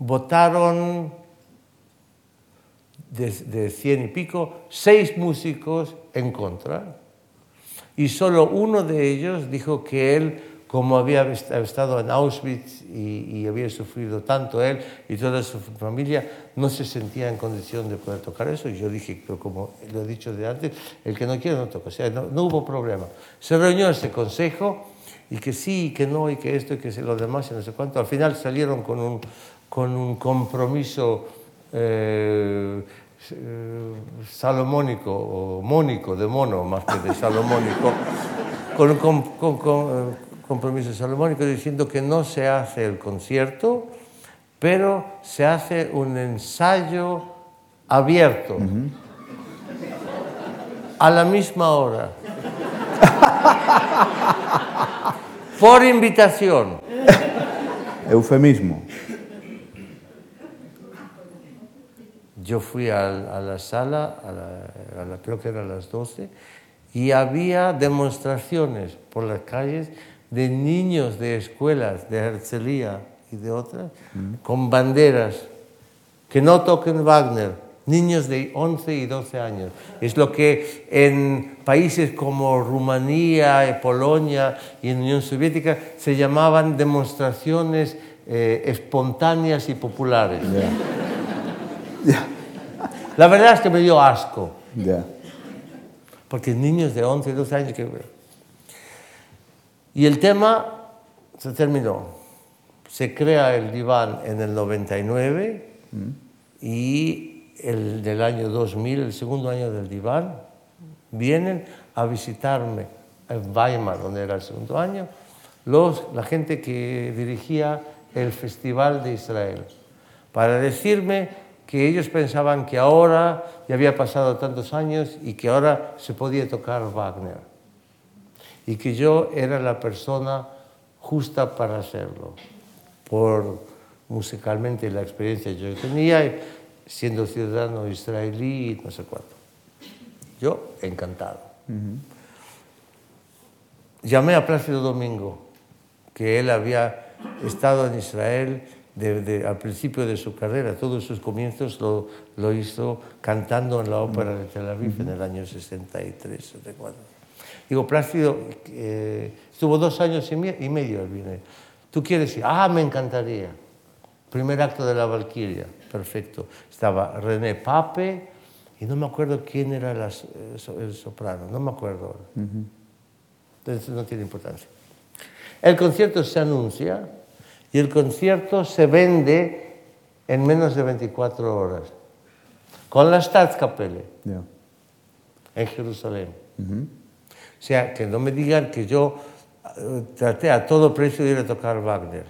votaron de, de, cien y pico, seis músicos en contra, y solo uno de ellos dijo que él como había estado en Auschwitz y, había sufrido tanto él y toda su familia, no se sentía en condición de poder tocar eso. Y yo dije, pero como lo he dicho de antes, el que no quiere no toca. O sea, no, hubo problema. Se reunió ese consejo y que sí, y que no, y que esto, y que lo demás, y no sé cuánto. Al final salieron con un, con un compromiso eh, eh, salomónico, o mónico, de mono más que de salomónico, con, con, con compromiso salomónico diciendo que no se hace el concierto, pero se hace un ensayo abierto a la misma hora. Por invitación. Eufemismo. yo fui a, la sala, a la, creo que era a las 12, y había demostraciones por las calles de niños de escuelas de Herzliya y de otras mm. con banderas que no toquen Wagner, niños de 11 y 12 años. Es lo que en países como Rumanía, Polonia y en Unión Soviética se llamaban demostraciones eh, espontáneas y populares. La verdad es que me dio asco. Porque niños de 11 y 12 años que... Y el tema se terminó. Se crea el diván en el 99 mm. y el del año 2000, el segundo año del diván, vienen a visitarme en Weimar, donde era el segundo año, los, la gente que dirigía el Festival de Israel, para decirme que ellos pensaban que ahora ya había pasado tantos años y que ahora se podía tocar Wagner y que yo era la persona justa para hacerlo, por musicalmente la experiencia que yo tenía, siendo ciudadano israelí y no sé cuánto. Yo encantado. Llamé a Plácido Domingo, que él había estado en Israel al principio de su carrera, todos sus comienzos lo, lo hizo cantando en la ópera de Tel Aviv en el año 63, 64. Digo, Plácido, eh, estuvo dos años y, medio en ¿Tú quieres ir? Ah, me encantaría. Primer acto de la Valquiria, perfecto. Estaba René Pape y no me acuerdo quién era el soprano, no me acuerdo Entonces no tiene importancia. El concierto se anuncia y el concierto se vende en menos de 24 horas, con la Staatskapelle en Jerusalén. O sea, que no me digan que yo eh, traté a todo precio de ir a tocar Wagner.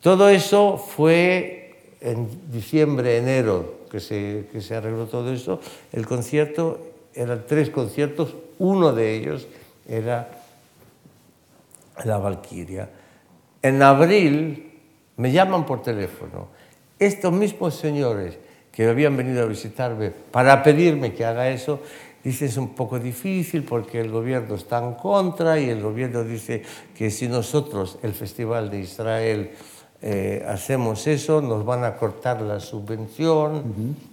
Todo eso fue en diciembre, enero, que se, que se arregló todo eso. El concierto, eran tres conciertos, uno de ellos era la Valquiria. En abril me llaman por teléfono estos mismos señores que habían venido a visitarme para pedirme que haga eso, dicen es un poco difícil porque el gobierno está en contra y el gobierno dice que si nosotros, el Festival de Israel, eh, hacemos eso, nos van a cortar la subvención,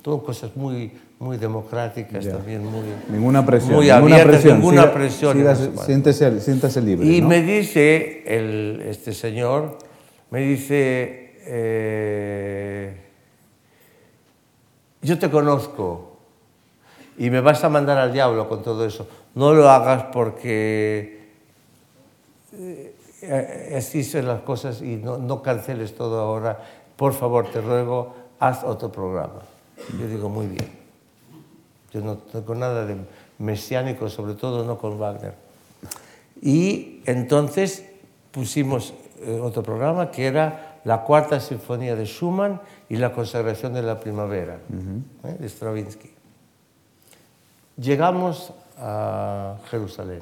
todo cosas muy, muy democráticas también, muy, ninguna presión, muy ninguna abiertas, presión. ninguna presión. siéntese, siéntese, libre. Y me dice el, este señor, me dice, eh, yo te conozco y me vas a mandar al diablo con todo eso. No lo hagas porque eh, así son las cosas y no, no canceles todo ahora. Por favor, te ruego, haz otro programa. Yo digo, muy bien. Yo no tengo nada de mesiánico, sobre todo no con Wagner. Y entonces pusimos eh, otro programa que era la cuarta sinfonía de Schumann y la consagración de la primavera ¿eh? de Stravinsky. Llegamos a Jerusalén.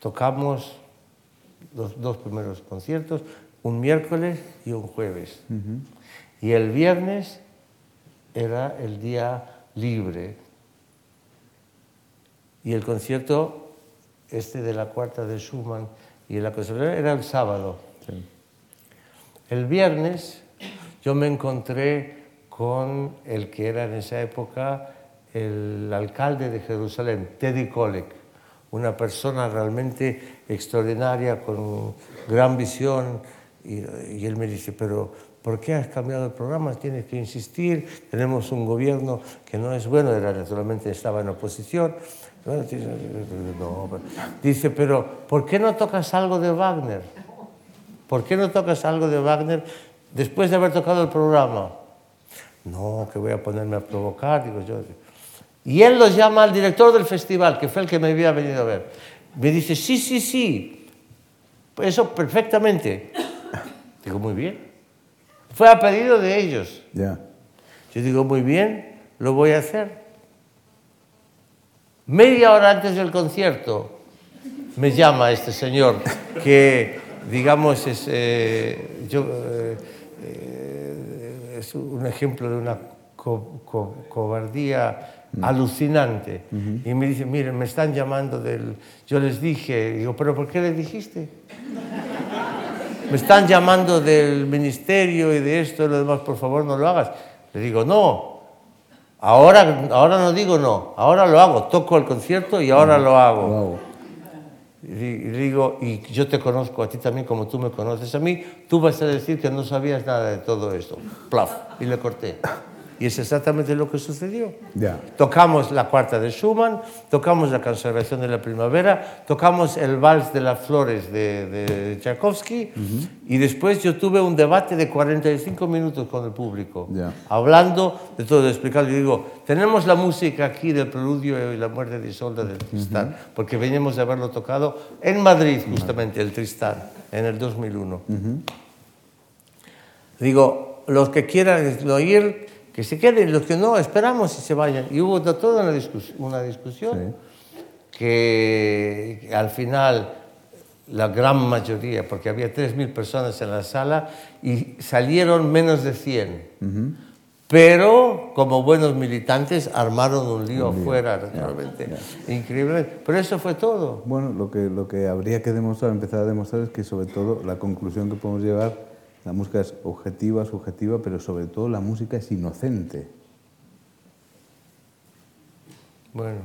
Tocamos los dos primeros conciertos, un miércoles y un jueves. Y el viernes era el día libre. Y el concierto este de la cuarta de Schumann y la conservación era el sábado. El viernes yo me encontré con el que era en esa época el alcalde de Jerusalén, Teddy Kollek, una persona realmente extraordinaria, con gran visión, y, y él me dice, pero ¿Por qué has cambiado el programa? Tienes que insistir. Tenemos un gobierno que no es bueno, era, naturalmente estaba en oposición. dice, pero ¿por qué no tocas algo de Wagner? ¿Por qué no tocas algo de Wagner después de haber tocado el programa? No, que voy a ponerme a provocar, digo yo. Y él lo llama al director del festival, que fue el que me había venido a ver. Me dice, sí, sí, sí, eso perfectamente. Digo, muy bien. Fue a pedido de ellos. Yo digo, muy bien, lo voy a hacer. Media hora antes del concierto me llama este señor que, digamos, es, eh, yo, eh, es un ejemplo de una cobardía alucinante. Y me dice, miren, me están llamando del... Yo les dije, digo, pero ¿por qué le dijiste? me están llamando del ministerio y de esto y lo demás, por favor no lo hagas. Le digo, no, ahora, ahora no digo no, ahora lo hago, toco el concierto y ahora lo hago. Y digo, y yo te conozco a ti también como tú me conoces a mí, tú vas a decir que no sabías nada de todo esto. Plaf, y le corté. Y es exactamente lo que sucedió. Tocamos la cuarta de Schumann, tocamos la conservación de la primavera, tocamos el vals de las flores de, Tchaikovsky y después yo tuve un debate de 45 minutos con el público, hablando de todo, explicando. Y digo, tenemos la música aquí del preludio y la muerte de Isolda del Tristán, porque veníamos de haberlo tocado en Madrid, justamente, el Tristán, en el 2001. Digo, los que quieran oír que se queden, los que no, esperamos y se vayan. Y hubo toda una, discusión, una discusión que, al final la gran mayoría, porque había 3.000 personas en la sala y salieron menos de 100. Pero como buenos militantes armaron un lío afuera, realmente increíble. Pero eso fue todo. Bueno, lo que, lo que habría que demostrar, empezar a demostrar es que sobre todo la conclusión que podemos llegar la música es objetiva, subjetiva, pero sobre todo la música es inocente. Bueno.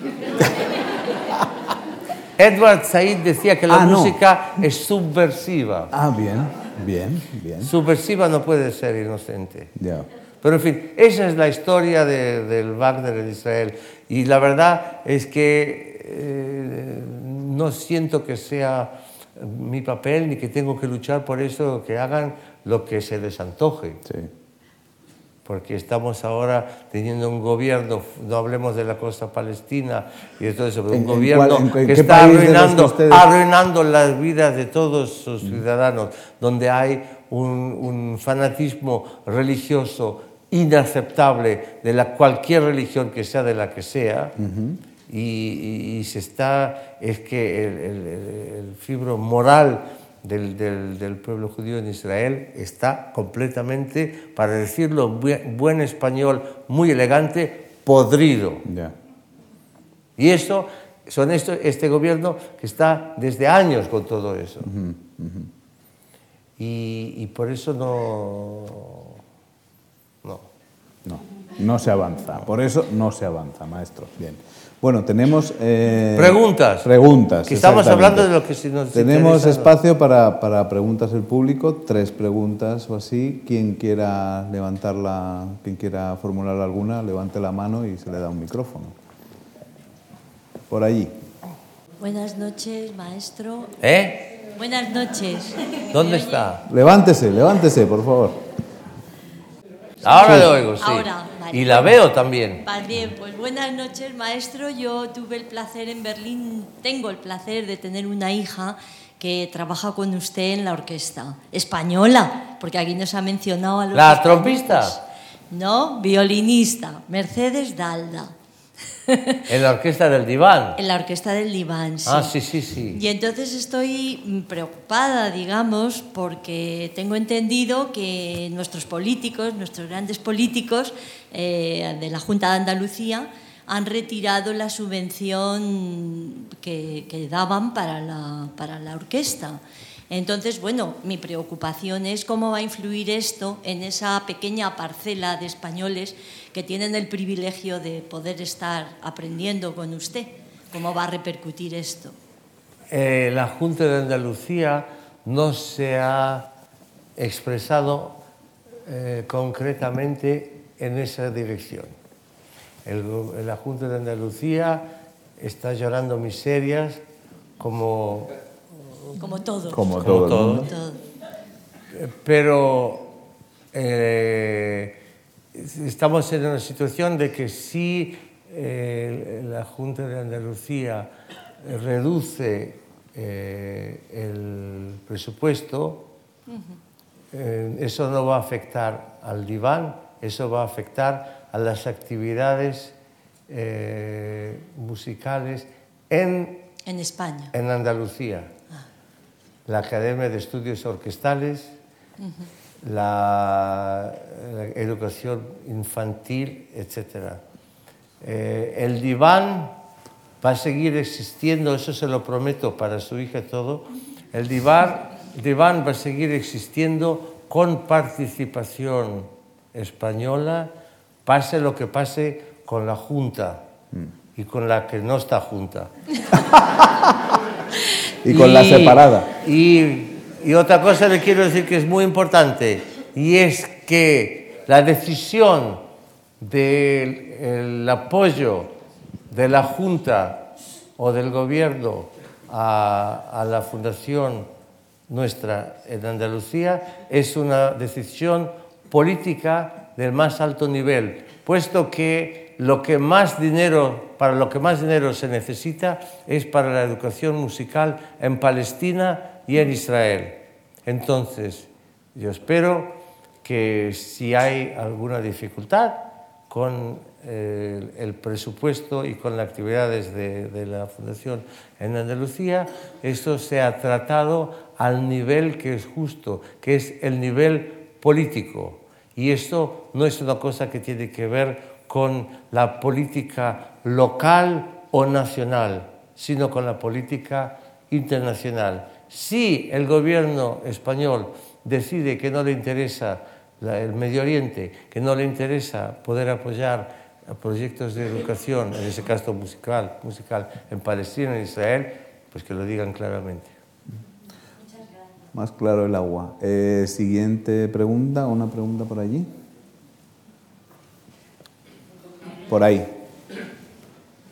Edward Said decía que la ah, música es subversiva. Ah, bien, bien, bien. Subversiva no puede ser inocente. Ya. Pero en fin, esa es la historia del Wagner en Israel. Y la verdad es que eh, no siento que sea mi papel ni que tengo que luchar por eso, que hagan lo que se les antoje. Porque estamos ahora teniendo un gobierno, no hablemos de la costa palestina y de todo eso, pero un gobierno que está arruinando, arruinando las vidas de todos sus mm. ciudadanos, donde hay un, fanatismo religioso inaceptable de la, cualquier religión que sea de la que sea y, se está, es que el, fibro moral del, del, pueblo judío en Israel está completamente, para decirlo buen, español, muy elegante, podrido. Y eso, son esto, este gobierno que está desde años con todo eso. Y, y, por eso no, no. No, no se avanza. Por eso no se avanza, maestro. Bien. Bueno, tenemos... Eh, preguntas. Preguntas. Que estamos hablando de lo que si nos Tenemos espacio para, para, preguntas del público, tres preguntas o así. Quien quiera levantarla, quien quiera formular alguna, levante la mano y se le da un micrófono. Por allí. Buenas noches, maestro. ¿Eh? Buenas noches. ¿Dónde está? Levántese, levántese, por favor. Ahora le oigo, sí. Ahora. Y la veo también. Bien, pues buenas noches, maestro. Yo tuve el placer en Berlín, tengo el placer de tener una hija que trabaja con usted en la orquesta española, porque aquí nos ha mencionado a los. ¿La trompista? No, violinista, Mercedes Dalda. En la orquesta del diván. En la orquesta del diván, sí. Ah, sí, sí, sí. Y entonces estoy preocupada, digamos, porque tengo entendido que nuestros políticos, nuestros grandes políticos eh, de la Junta de Andalucía, han retirado la subvención que, que daban para la, para la orquesta. Entonces, bueno, mi preocupación es cómo va a influir esto en esa pequeña parcela de españoles que tienen el privilegio de poder estar aprendiendo con usted. ¿Cómo va a repercutir esto? Eh, la Junta de Andalucía no se ha expresado eh, concretamente en esa dirección. la Junta de Andalucía está llorando miserias como como todo. Como, todo. Pero eh, estamos en una situación de que si eh, la Junta de Andalucía reduce eh, el presupuesto, eso no va a afectar al diván, eso va a afectar a las actividades musicales en, en España. En Andalucía la Academia de Estudios Orquestales, la, educación infantil, etc. Eh, el diván va a seguir existiendo, eso se lo prometo para su hija todo. El diván, diván va a seguir existiendo con participación española, pase lo que pase con la Junta y con la que no está junta. y con la separada. Y, y otra cosa le quiero decir que es muy importante, y es que la decisión del apoyo de la Junta o del Gobierno a, a la Fundación nuestra en Andalucía es una decisión política del más alto nivel, puesto que lo que más dinero, para lo que más dinero se necesita es para la educación musical en Palestina y en Israel. Entonces, yo espero que si hay alguna dificultad con eh, el, presupuesto y con las actividades de, la Fundación en Andalucía, esto sea tratado al nivel que es justo, que es el nivel político. Y esto no es una cosa que tiene que ver con la política local o nacional, sino con la política internacional. Si el gobierno español decide que no le interesa el Medio Oriente, que no le interesa poder apoyar proyectos de educación, en ese caso musical, musical en Palestina, en Israel, pues que lo digan claramente. Más claro el agua. Eh, siguiente pregunta, una pregunta por allí. Por ahí.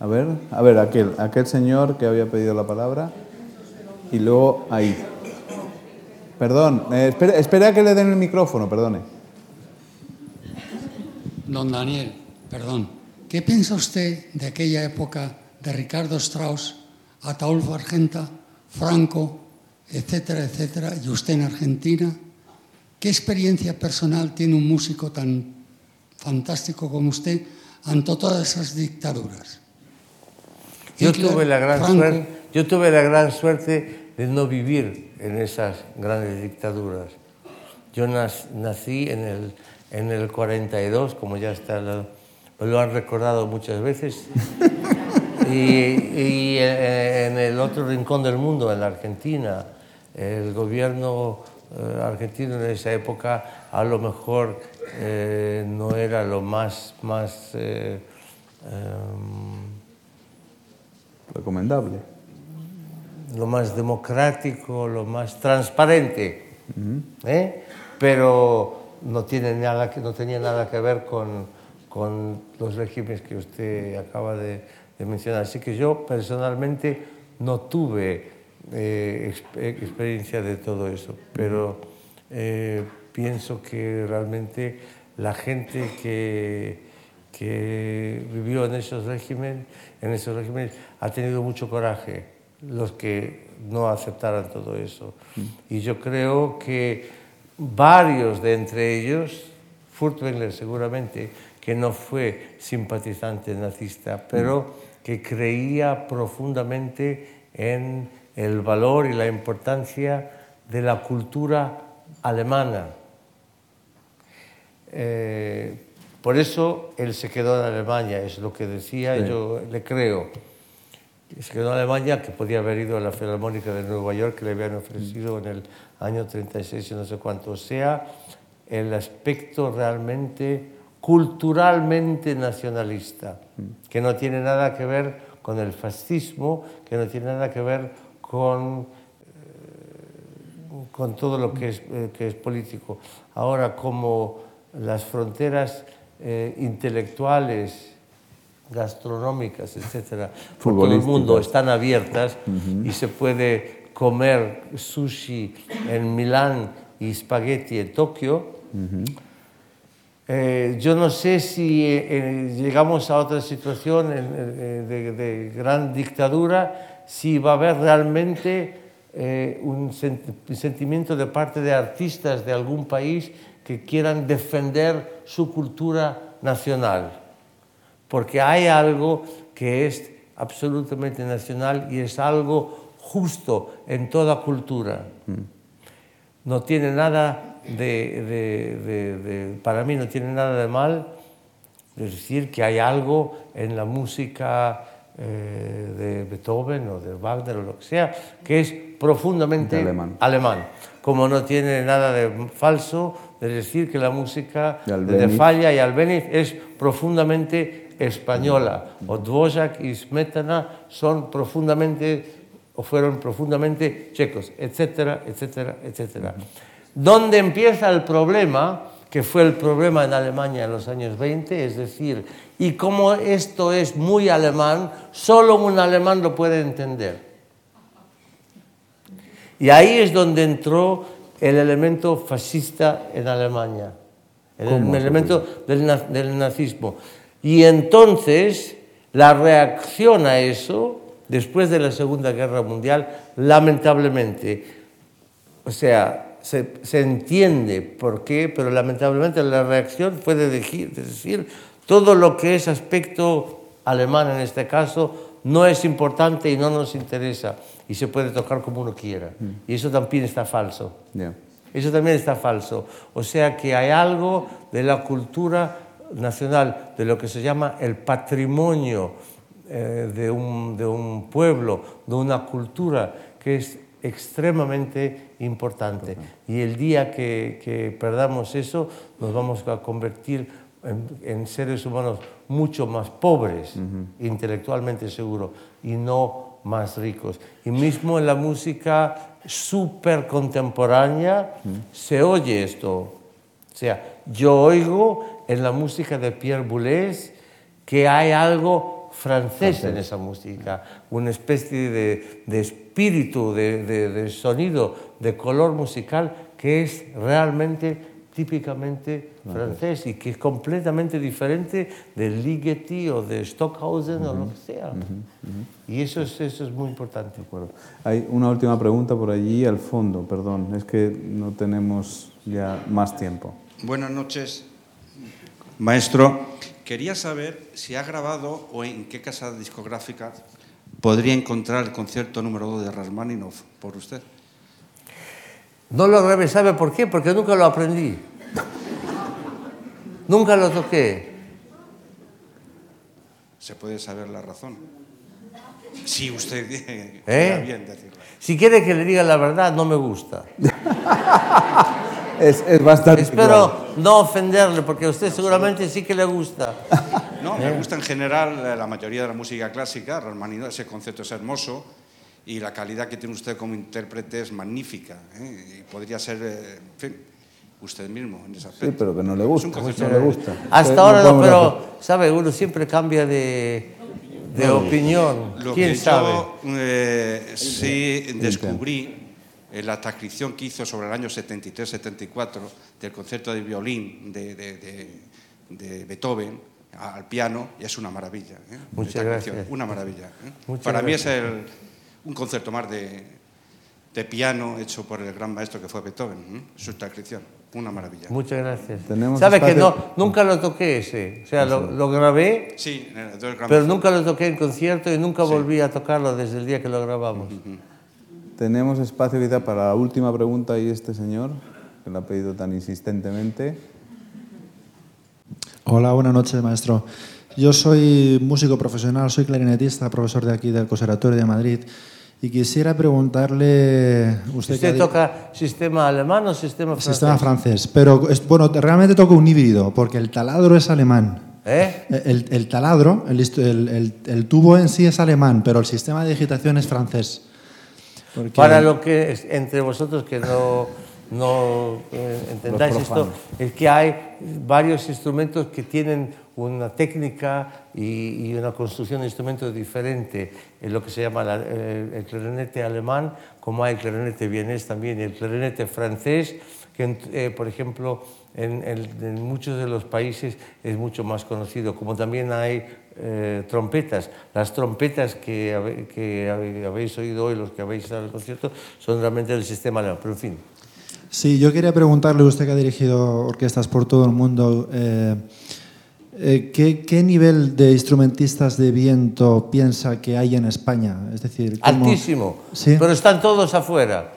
A ver, a ver, aquel, aquel señor que había pedido la palabra. Y luego ahí. Perdón, eh, espera, que le den el micrófono, perdone. Don Daniel, perdón. ¿Qué piensa usted de aquella época de Ricardo Strauss, Ataulfo Argenta, Franco, etcétera, etcétera, y usted en Argentina? ¿Qué experiencia personal tiene un músico tan fantástico como usted ante todas esas dictaduras. Yo tuve, la gran suerte, yo tuve la gran suerte de no vivir en esas grandes dictaduras. Yo nací en el, en el 42, como ya está, lo, lo han recordado muchas veces, y, y, en el otro rincón del mundo, en la Argentina, el gobierno eh, argentino en esa época a lo mejor eh, no era lo más, más eh, em, recomendable. Lo más democrático, lo más transparente. ¿eh? Pero no, tiene nada que, no tenía nada que ver con, con los regímenes que usted acaba de, de, mencionar. Así que yo personalmente no tuve experiencia de todo eso, pero pienso que realmente la gente que, que vivió en esos regímenes, en esos regímenes ha tenido mucho coraje, los que no aceptaran todo eso. Mm. Y yo creo que varios de entre ellos, Furtwängler seguramente, que no fue simpatizante nazista, pero mm. que creía profundamente en el valor y la importancia de la cultura alemana eh, por eso él se quedó en Alemania, es lo que decía, yo le creo. Se quedó en Alemania, que podía haber ido a la Filarmónica de Nueva York, que le habían ofrecido en el año 36 y no sé cuánto. O sea, el aspecto realmente culturalmente nacionalista, que no tiene nada que ver con el fascismo, que no tiene nada que ver con, eh, con todo lo que es, eh, que es político. Ahora, como las fronteras eh, intelectuales, gastronómicas, etcétera, por todo el mundo están abiertas y se puede comer sushi en Milán y spaghetti en Tokio. Eh, yo no sé si eh, llegamos a otra situación de, de, gran dictadura, si va a haber realmente un sentimiento de parte de artistas de algún país que quieran defender su cultura nacional, porque hay algo que es absolutamente nacional y es algo justo en toda cultura. No tiene nada de, para mí no tiene nada de mal decir que hay algo en la música eh, de Beethoven o de Wagner o lo que sea que es profundamente alemán. alemán. Como no tiene nada de falso de decir que la música de, Falla y Albeniz es profundamente española. O Dvořák y Smetana son profundamente o fueron profundamente checos, etcétera, etcétera, etcétera. ¿Dónde empieza el problema? Que fue el problema en Alemania en los años 20, es decir, y como esto es muy alemán, solo un alemán lo puede entender. Y ahí es donde entró el elemento fascista en Alemania, el, elemento del, del nazismo. Y entonces la reacción a eso, después de la Segunda Guerra Mundial, lamentablemente, o sea, se, se, entiende por qué, pero lamentablemente la reacción fue de decir, de decir, todo lo que es aspecto alemán en este caso no es importante y no nos interesa y se puede tocar como uno quiera. Mm. Y eso también está falso. Yeah. Eso también está falso. O sea que hay algo de la cultura nacional, de lo que se llama el patrimonio eh, de, un, de un pueblo, de una cultura que es extremadamente importante. Y el día que, que, perdamos eso, nos vamos a convertir en, en seres humanos mucho más pobres, uh -huh. intelectualmente seguro, y no más ricos. Y mismo en la música súper contemporánea uh -huh. se oye esto. O sea, yo oigo en la música de Pierre Boulez que hay algo francés, francés. en esa música, una especie de, de espíritu, de, de, de, sonido, de color musical que es realmente típicamente francés y que es completamente diferente del Ligeti o de Stockhausen uh -huh. o lo que sea. Uh -huh. Y eso es, eso es muy importante. De acuerdo. Hay una última pregunta por allí al fondo, perdón, es que no tenemos ya más tiempo. Buenas noches, maestro. Quería saber si ha grabado o en qué casa discográfica podría encontrar el concierto número 2 de Rachmaninoff por usted. No lo grabé, ¿sabe por qué? Porque nunca lo aprendí. nunca lo toqué. ¿Se puede saber la razón? Si usted ¿Eh? bien decirlo. Si quiere que le diga la verdad, no me gusta. es, es, bastante. Espero claro. No ofenderle, porque a usted seguramente sí que le gusta. No, me gusta en general la mayoría de la música clásica. Rachmaninoff, ese concepto es hermoso y la calidad que tiene usted como intérprete es magnífica. ¿eh? Y podría ser, eh, en fin, usted mismo en ese aspecto. Sí, pero que no le gusta. No le gusta. Hasta Usted ahora no, pero, hacer. ¿sabe? Uno siempre cambia de, de opinión. Lo ¿Quién que sabe? Yo eh, sí descubrí la transcripción que hizo sobre el año 73-74 del concierto de violín de, de, de, de Beethoven al piano y es una maravilla. ¿eh? Muchas gracias. Una maravilla. ¿eh? Muchas Para gracias. mí es el, un concerto más de, de, piano hecho por el gran maestro que fue Beethoven, ¿eh? su transcripción. Una maravilla. Muchas gracias. Tenemos ¿Sabe que no, nunca lo toqué ese? O sea, lo, lo grabé, Sí, pero nunca lo toqué en concierto y nunca Sí. volví a tocarlo desde el día que lo grabamos. Tenemos espacio quizá para la última pregunta y este señor, que la ha pedido tan insistentemente. Hola, buenas noches, maestro. Yo soy músico profesional, soy clarinetista, profesor de aquí del Conservatorio de Madrid. Y quisiera preguntarle... ¿Usted, ¿Usted que- toca sistema alemán o sistema francés? Sistema francés. Pero, es- bueno, realmente toco un híbrido, porque el taladro es alemán. ¿Eh? El, el taladro, el- el- el tubo en sí es alemán, pero el sistema de digitación es francés. Porque- Para lo que es- entre vosotros que no, no eh, entendáis esto, es que hay varios instrumentos que tienen una técnica y, y una construcción de instrumentos diferente en lo que se llama la- el, el clarinete alemán, como hay el clarinete vienés también y el clarinete francés, que eh, por ejemplo en, en- en muchos de los países es mucho más conocido, como también hay eh, trompetas. Las trompetas que, que habéis oído hoy, los que habéis estado en el concierto, son realmente del sistema alemán, pero en fin. Sí, yo quería preguntarle, usted que ha dirigido orquestas por todo el mundo, eh, eh, ¿qué, qué nivel de instrumentistas de viento piensa que hay en España? Es decir, ¿cómo- Altísimo, Sí. pero están todos afuera.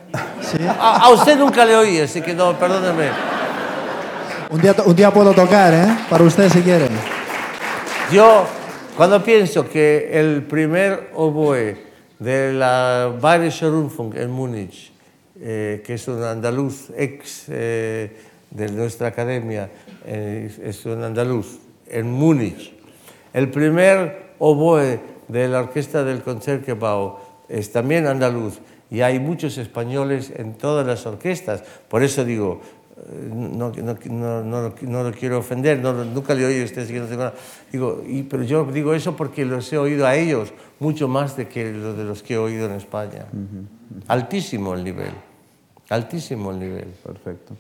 A, usted nunca le oí, así que no, perdóneme. Un día, un día puedo tocar, ¿eh? Para usted si quieren. Yo, cuando pienso que el primer oboe de la Bayerische Rundfunk en Múnich, eh, que es un andaluz ex eh, de nuestra academia, eh, es un andaluz, en Múnich. El primer oboe de la orquesta del Concertgebouw es también andaluz y hay muchos españoles en todas las orquestas. Por eso digo, no, no, no, no, lo quiero ofender, nunca le oí a usted Digo, y, pero yo digo eso porque los he oído a ellos mucho más de que los de los que he oído en España. Altísimo el nivel, altísimo el nivel. Perfecto.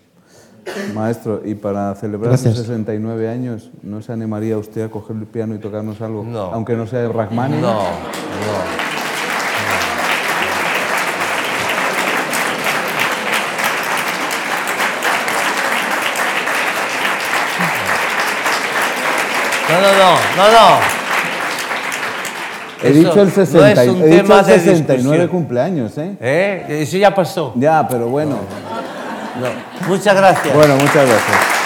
Maestro, y para celebrar sus 69 años, ¿no se animaría usted a coger el piano y tocarnos algo? No. Aunque no sea de Rachmaninoff. No, no. No, no, no, no, no. He dicho el, 60, he dicho el 69 cumpleaños, ¿eh? ¿eh? Eso ya pasó. Ya, pero bueno. No. Muchas gracias. Bueno, muchas gracias.